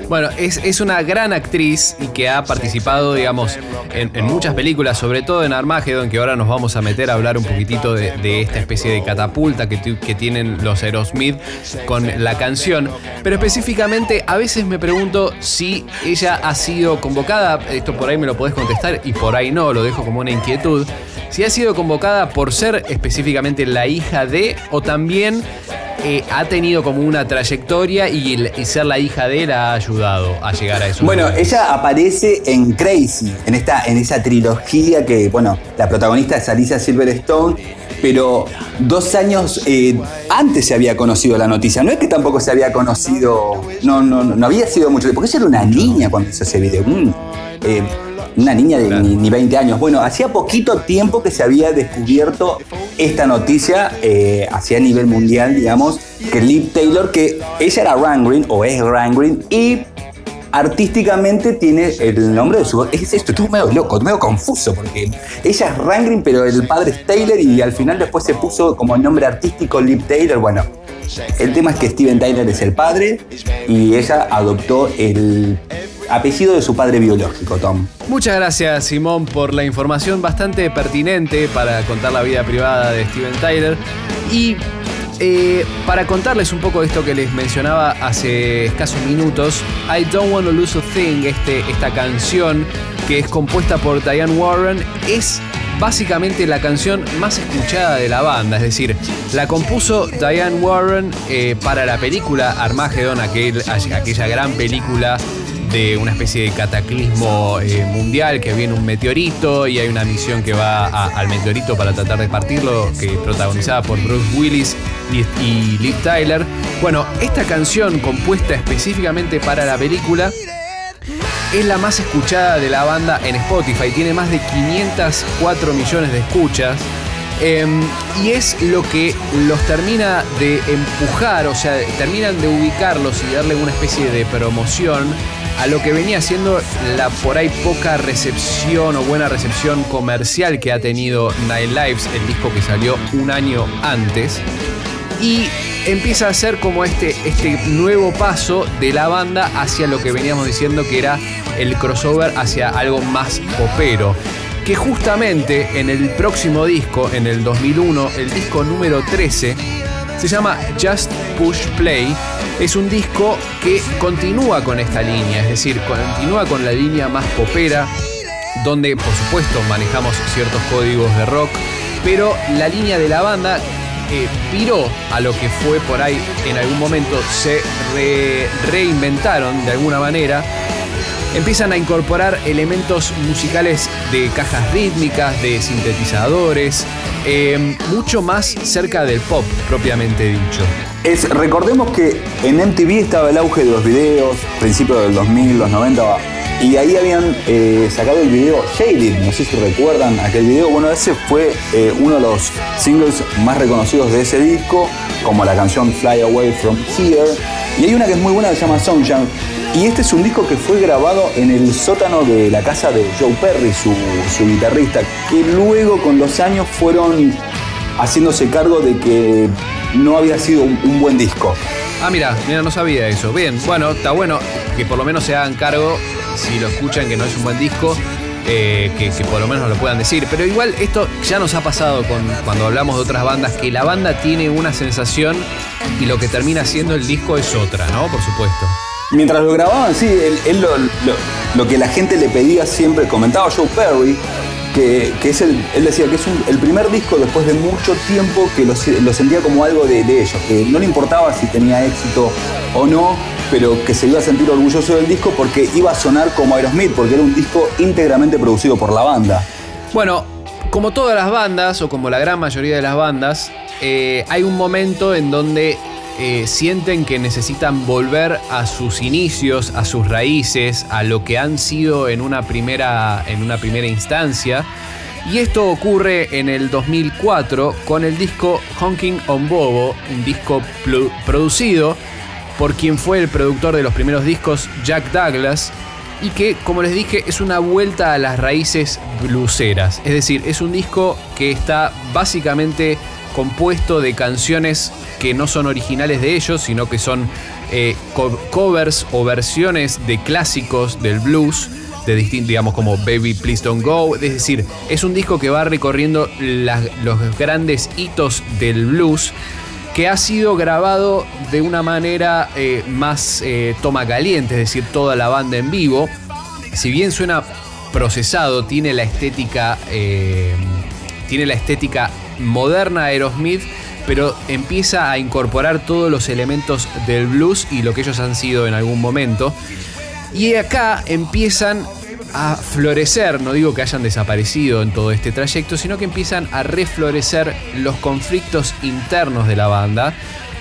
Bueno, es, es una gran actriz y que ha participado, digamos, en, muchas películas, sobre todo en Armageddon, que ahora nos vamos a meter a hablar un poquitito de, esta especie de catapulta que tienen los Aerosmith con la canción. Pero específicamente, a veces me pregunto si ella ha sido convocada, esto por ahí me lo podés contestar y por ahí no, lo dejo como una inquietud, si ha sido convocada por ser específicamente la hija de o también eh, ha tenido como una trayectoria y, el- y ser la hija de la ha ayudado a llegar a eso. Bueno, ella aparece en Crazy, en, esta, en esa trilogía que, bueno, la protagonista es Alicia Silverstone, pero dos años eh, antes se había conocido la noticia. No es que tampoco se había conocido, no, no, no, no había sido mucho, porque ella era una niña cuando hizo ese video. Mm, eh, una niña de ni, ni 20 años. Bueno, hacía poquito tiempo que se había descubierto esta noticia, eh, hacia nivel mundial, digamos, que Liv Taylor, que ella era Rangrin, o es Rangrin, y artísticamente tiene el nombre de su... Es esto, estuvo medio loco, medio confuso, porque ella es Rangrin, pero el padre es Taylor, y al final después se puso como nombre artístico Liv Taylor. Bueno, el tema es que Steven Tyler es el padre, y ella adoptó el apellido de su padre biológico, Tom. Muchas gracias, Simón, por la información bastante pertinente para contar la vida privada de Steven Tyler. Y eh, para contarles un poco de esto que les mencionaba hace escasos minutos, I Don't Want to Lose a Thing, este, esta canción que es compuesta por Diane Warren, es básicamente la canción más escuchada de la banda. Es decir, la compuso Diane Warren eh, para la película Armageddon, aquel- aquella gran película de una especie de cataclismo eh, mundial que viene un meteorito y hay una misión que va al meteorito para tratar de partirlo, que es protagonizada por Bruce Willis y, y Liv Tyler. Bueno, esta canción compuesta específicamente para la película es la más escuchada de la banda en Spotify, tiene más de 504 millones de escuchas. em, y es lo que los termina de empujar, o sea, terminan de ubicarlos y darle una especie de promoción a lo que venía siendo la por ahí poca recepción o buena recepción comercial que ha tenido Night Lives, el disco que salió un año antes y empieza a ser como este, este nuevo paso de la banda hacia lo que veníamos diciendo que era el crossover hacia algo más popero. Que justamente en el próximo disco, en el 2001, el disco número 13, se llama Just Push Play. Es un disco que continúa con esta línea, es decir, continúa con la línea más popera, donde por supuesto manejamos ciertos códigos de rock, pero la línea de la banda eh, a lo que fue por ahí en algún momento, se re- reinventaron de alguna manera, empiezan a incorporar elementos musicales de cajas rítmicas, de sintetizadores, eh, mucho más cerca del pop propiamente dicho. Es, recordemos que en MTV estaba el auge de los videos, principios del 2000, los 90, y ahí habían eh, sacado el video Shaded, no sé si recuerdan aquel video. Bueno, ese fue eh, uno de los singles más reconocidos de ese disco, como la canción Fly Away From Here. Y hay una que es muy buena que se llama Sunshine. Y este es un disco que fue grabado en el sótano de la casa de Joe Perry, su, guitarrista, que luego con los años fueron haciéndose cargo de que no había sido un, un buen disco. Ah, mira, mira, no sabía eso. Bien, bueno, está bueno que por lo menos se hagan cargo, si lo escuchan que no es un buen disco, eh, que, que por lo menos lo puedan decir. Pero igual esto ya nos ha pasado con, cuando hablamos de otras bandas, que la banda tiene una sensación y lo que termina siendo el disco es otra, ¿no? Por supuesto. Mientras lo grababan, sí, él, lo, lo- lo que la gente le pedía siempre, comentaba Joe Perry, que, que es el, él decía que es el primer disco después de mucho tiempo que lo sentía como algo de, de ellos, que no le importaba si tenía éxito o no, pero que se iba a sentir orgulloso del disco porque iba a sonar como Aerosmith, porque era un disco íntegramente producido por la banda. Bueno, como todas las bandas, o como la gran mayoría de las bandas, eh, hay un momento en donde eh, sienten que necesitan volver a sus inicios, a sus raíces, a lo que han sido en una primera, en una primera instancia. Y esto ocurre en el 2004 con el disco Honking on Bobo, un disco producido por quien fue el productor de los primeros discos, Jack Douglas, y que, como les dije, es una vuelta a las raíces bluseras. Es decir, es un disco que está básicamente compuesto de canciones que no son originales de ellos, sino que son eh, co- covers o versiones de clásicos del blues, de digamos, como Baby Please Don't Go. Es decir, es un disco que va recorriendo los grandes hitos del blues que ha sido grabado de una manera eh, más eh, toma caliente, es decir, toda la banda en vivo. Si bien suena procesado, tiene la estética, tiene la estética moderna de Aerosmith, pero empieza a incorporar todos los elementos del blues y lo que ellos han sido en algún momento. Y acá empiezan a florecer, no digo que hayan desaparecido en todo este trayecto, sino que empiezan a reflorecer los conflictos internos de la banda.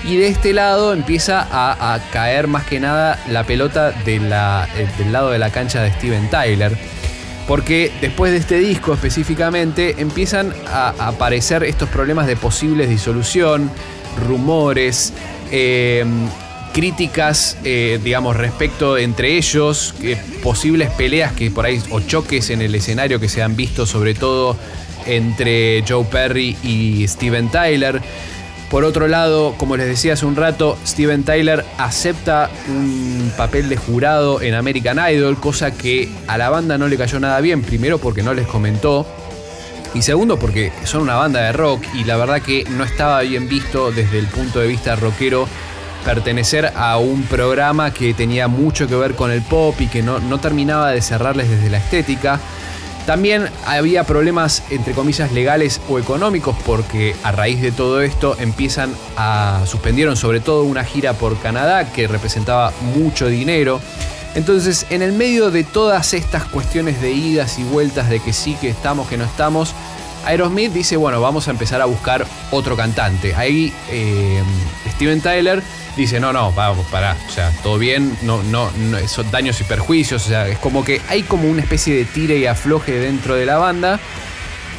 Y de este lado empieza a, caer más que nada la pelota eh, del lado de la cancha de Steven Tyler. Porque después de este disco específicamente empiezan a aparecer estos problemas de posibles disolución, rumores, eh, críticas, eh, digamos, respecto entre ellos, posibles peleas que por ahí, o choques en el escenario que se han visto, sobre todo entre Joe Perry y Steven Tyler. Por otro lado, como les decía hace un rato, Steven Tyler acepta un papel de jurado en American Idol, cosa que a la banda no le cayó nada bien, primero porque no les comentó, y segundo porque son una banda de rock y la verdad que no estaba bien visto desde el punto de vista rockero pertenecer a un programa que tenía mucho que ver con el pop y que no, no terminaba de cerrarles desde la estética. También había problemas, entre comillas, legales o económicos, porque a raíz de todo esto empiezan a. suspendieron sobre todo una gira por Canadá que representaba mucho dinero. Entonces, en el medio de todas estas cuestiones de idas y vueltas, de que sí, que estamos, que no estamos, Aerosmith dice: bueno, vamos a empezar a buscar otro cantante. Ahí eh, Steven Tyler dice, no, no, vamos, pará, o sea, todo bien, no, no, no, son daños y perjuicios, o sea, es como que hay como una especie de tire y afloje dentro de la banda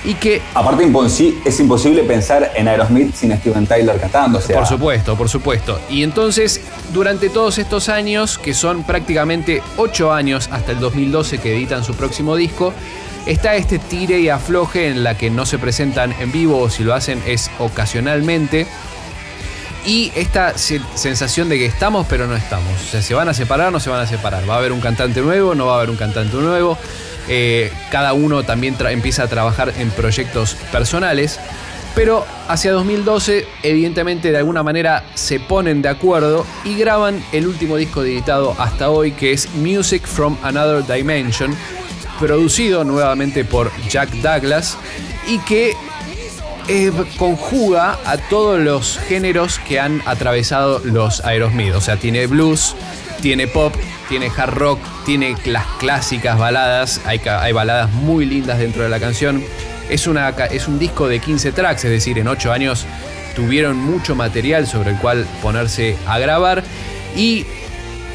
y que, Aparte, es imposible pensar en Aerosmith sin Steven Tyler cantando. O sea, por supuesto, por supuesto, y entonces, durante todos estos años, que son prácticamente 8 años hasta el 2012 que editan su próximo disco, está este tire y afloje en la que no se presentan en vivo o si lo hacen es ocasionalmente. Y esta se- sensación de que estamos pero no estamos. O sea, se van a separar, no se van a separar. Va a haber un cantante nuevo, no va a haber un cantante nuevo. Eh, cada uno también empieza a trabajar en proyectos personales. Pero hacia 2012, evidentemente, de alguna manera se ponen de acuerdo y graban el último disco editado hasta hoy, que es Music from Another Dimension, producido nuevamente por Jack Douglas y que eh, conjuga a todos los géneros que han atravesado los Aerosmith. O sea, tiene blues, tiene pop, tiene hard rock, tiene las clásicas baladas. Hay, baladas muy lindas dentro de la canción. Es, es un disco de 15 tracks, es decir, en 8 años tuvieron mucho material sobre el cual ponerse a grabar. Y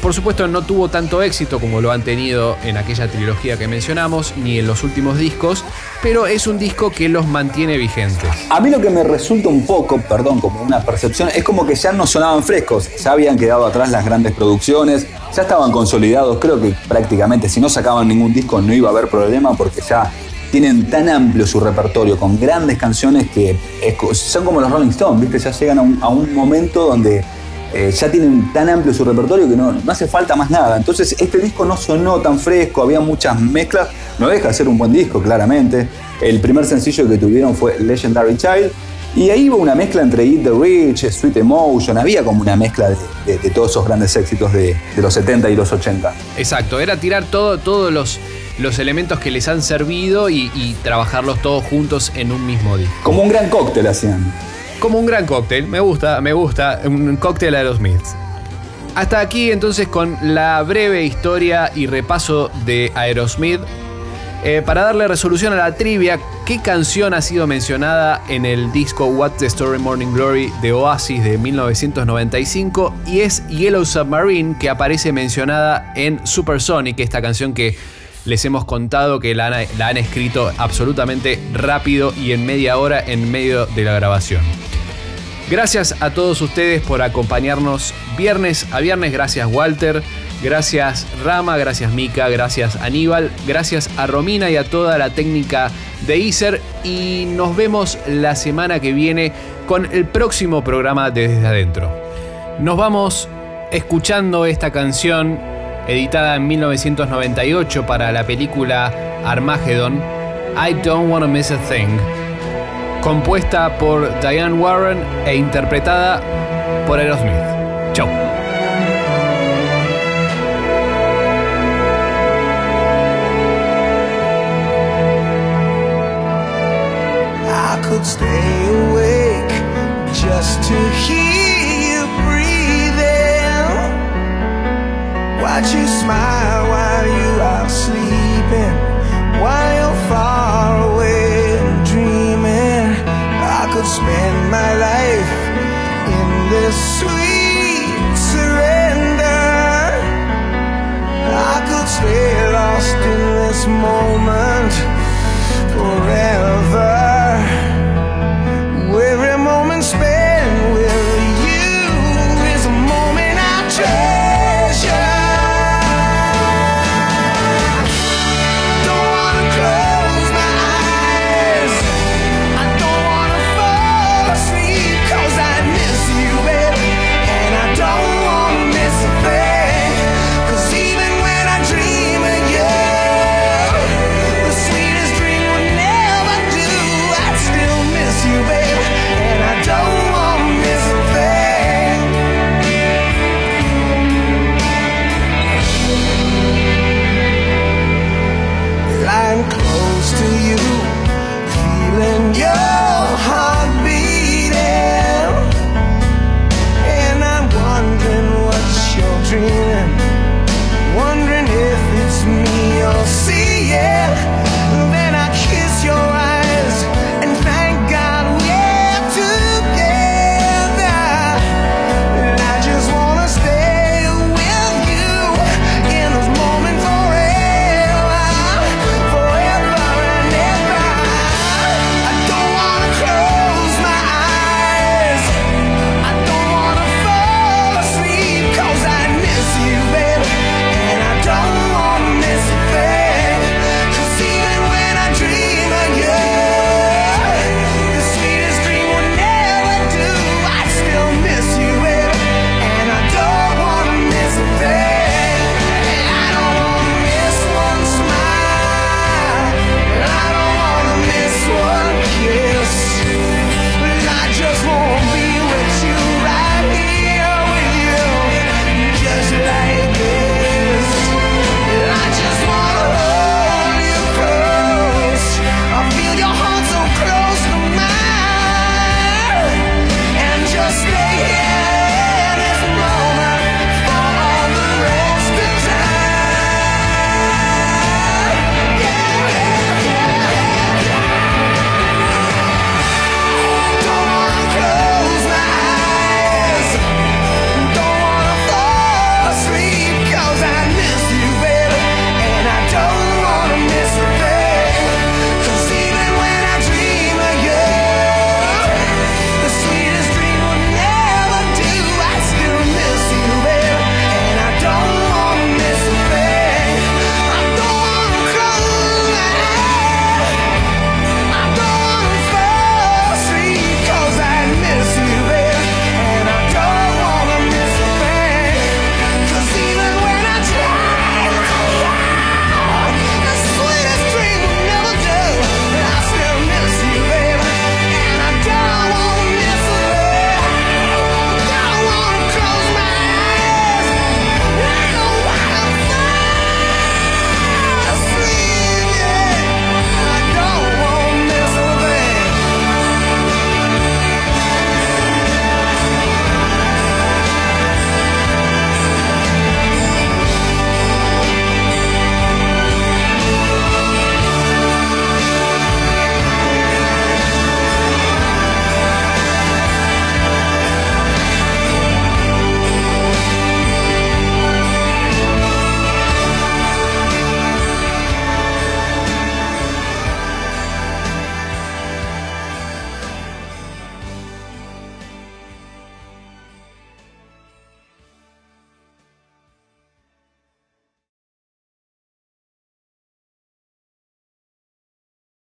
por supuesto no tuvo tanto éxito como lo han tenido en aquella trilogía que mencionamos, ni en los últimos discos, pero es un disco que los mantiene vigentes. A mí lo que me resulta un poco, perdón, como una percepción, es como que ya no sonaban frescos, ya habían quedado atrás las grandes producciones, ya estaban consolidados, creo que prácticamente si no sacaban ningún disco no iba a haber problema porque ya tienen tan amplio su repertorio con grandes canciones que son como los Rolling Stones, ¿viste? Ya llegan a un, a un momento donde eh, ya tienen tan amplio su repertorio que no, no hace falta más nada. Entonces este disco no sonó tan fresco, había muchas mezclas, no deja de ser un buen disco, claramente. El primer sencillo que tuvieron fue Legendary Child. Y ahí hubo una mezcla entre Eat the Rich, Sweet Emotion, había como una mezcla de, de- de todos esos grandes éxitos de, de los 70 y los 80. Exacto, era tirar todo, todos los, los elementos que les han servido y, y trabajarlos todos juntos en un mismo disco. Como un gran cóctel hacían. Como un gran cóctel, me gusta, me gusta, un cóctel a los Smiths. Hasta aquí entonces con la breve historia y repaso de Aerosmith. Eh, para darle resolución a la trivia, ¿qué canción ha sido mencionada en el disco What's the Story Morning Glory de Oasis de 1995? Y es Yellow Submarine que aparece mencionada en Supersonic, esta canción que les hemos contado que la han, la han escrito absolutamente rápido y en media hora en medio de la grabación. Gracias a todos ustedes por acompañarnos viernes a viernes. Gracias Walter, gracias Rama, gracias Mika, gracias Aníbal, gracias a Romina y a toda la técnica Deezer y nos vemos la semana que viene con el próximo programa de Desde Adentro. Nos vamos escuchando esta canción editada en 1998 para la película Armageddon, I Don't Wanna Miss a Thing, compuesta por Diane Warren e interpretada por Aerosmith. Chau. Stay awake just to hear Watch you smile while you are sleeping While you're far away and dreaming. I could spend my life in this sweet surrender. I could stay lost in this moment forever.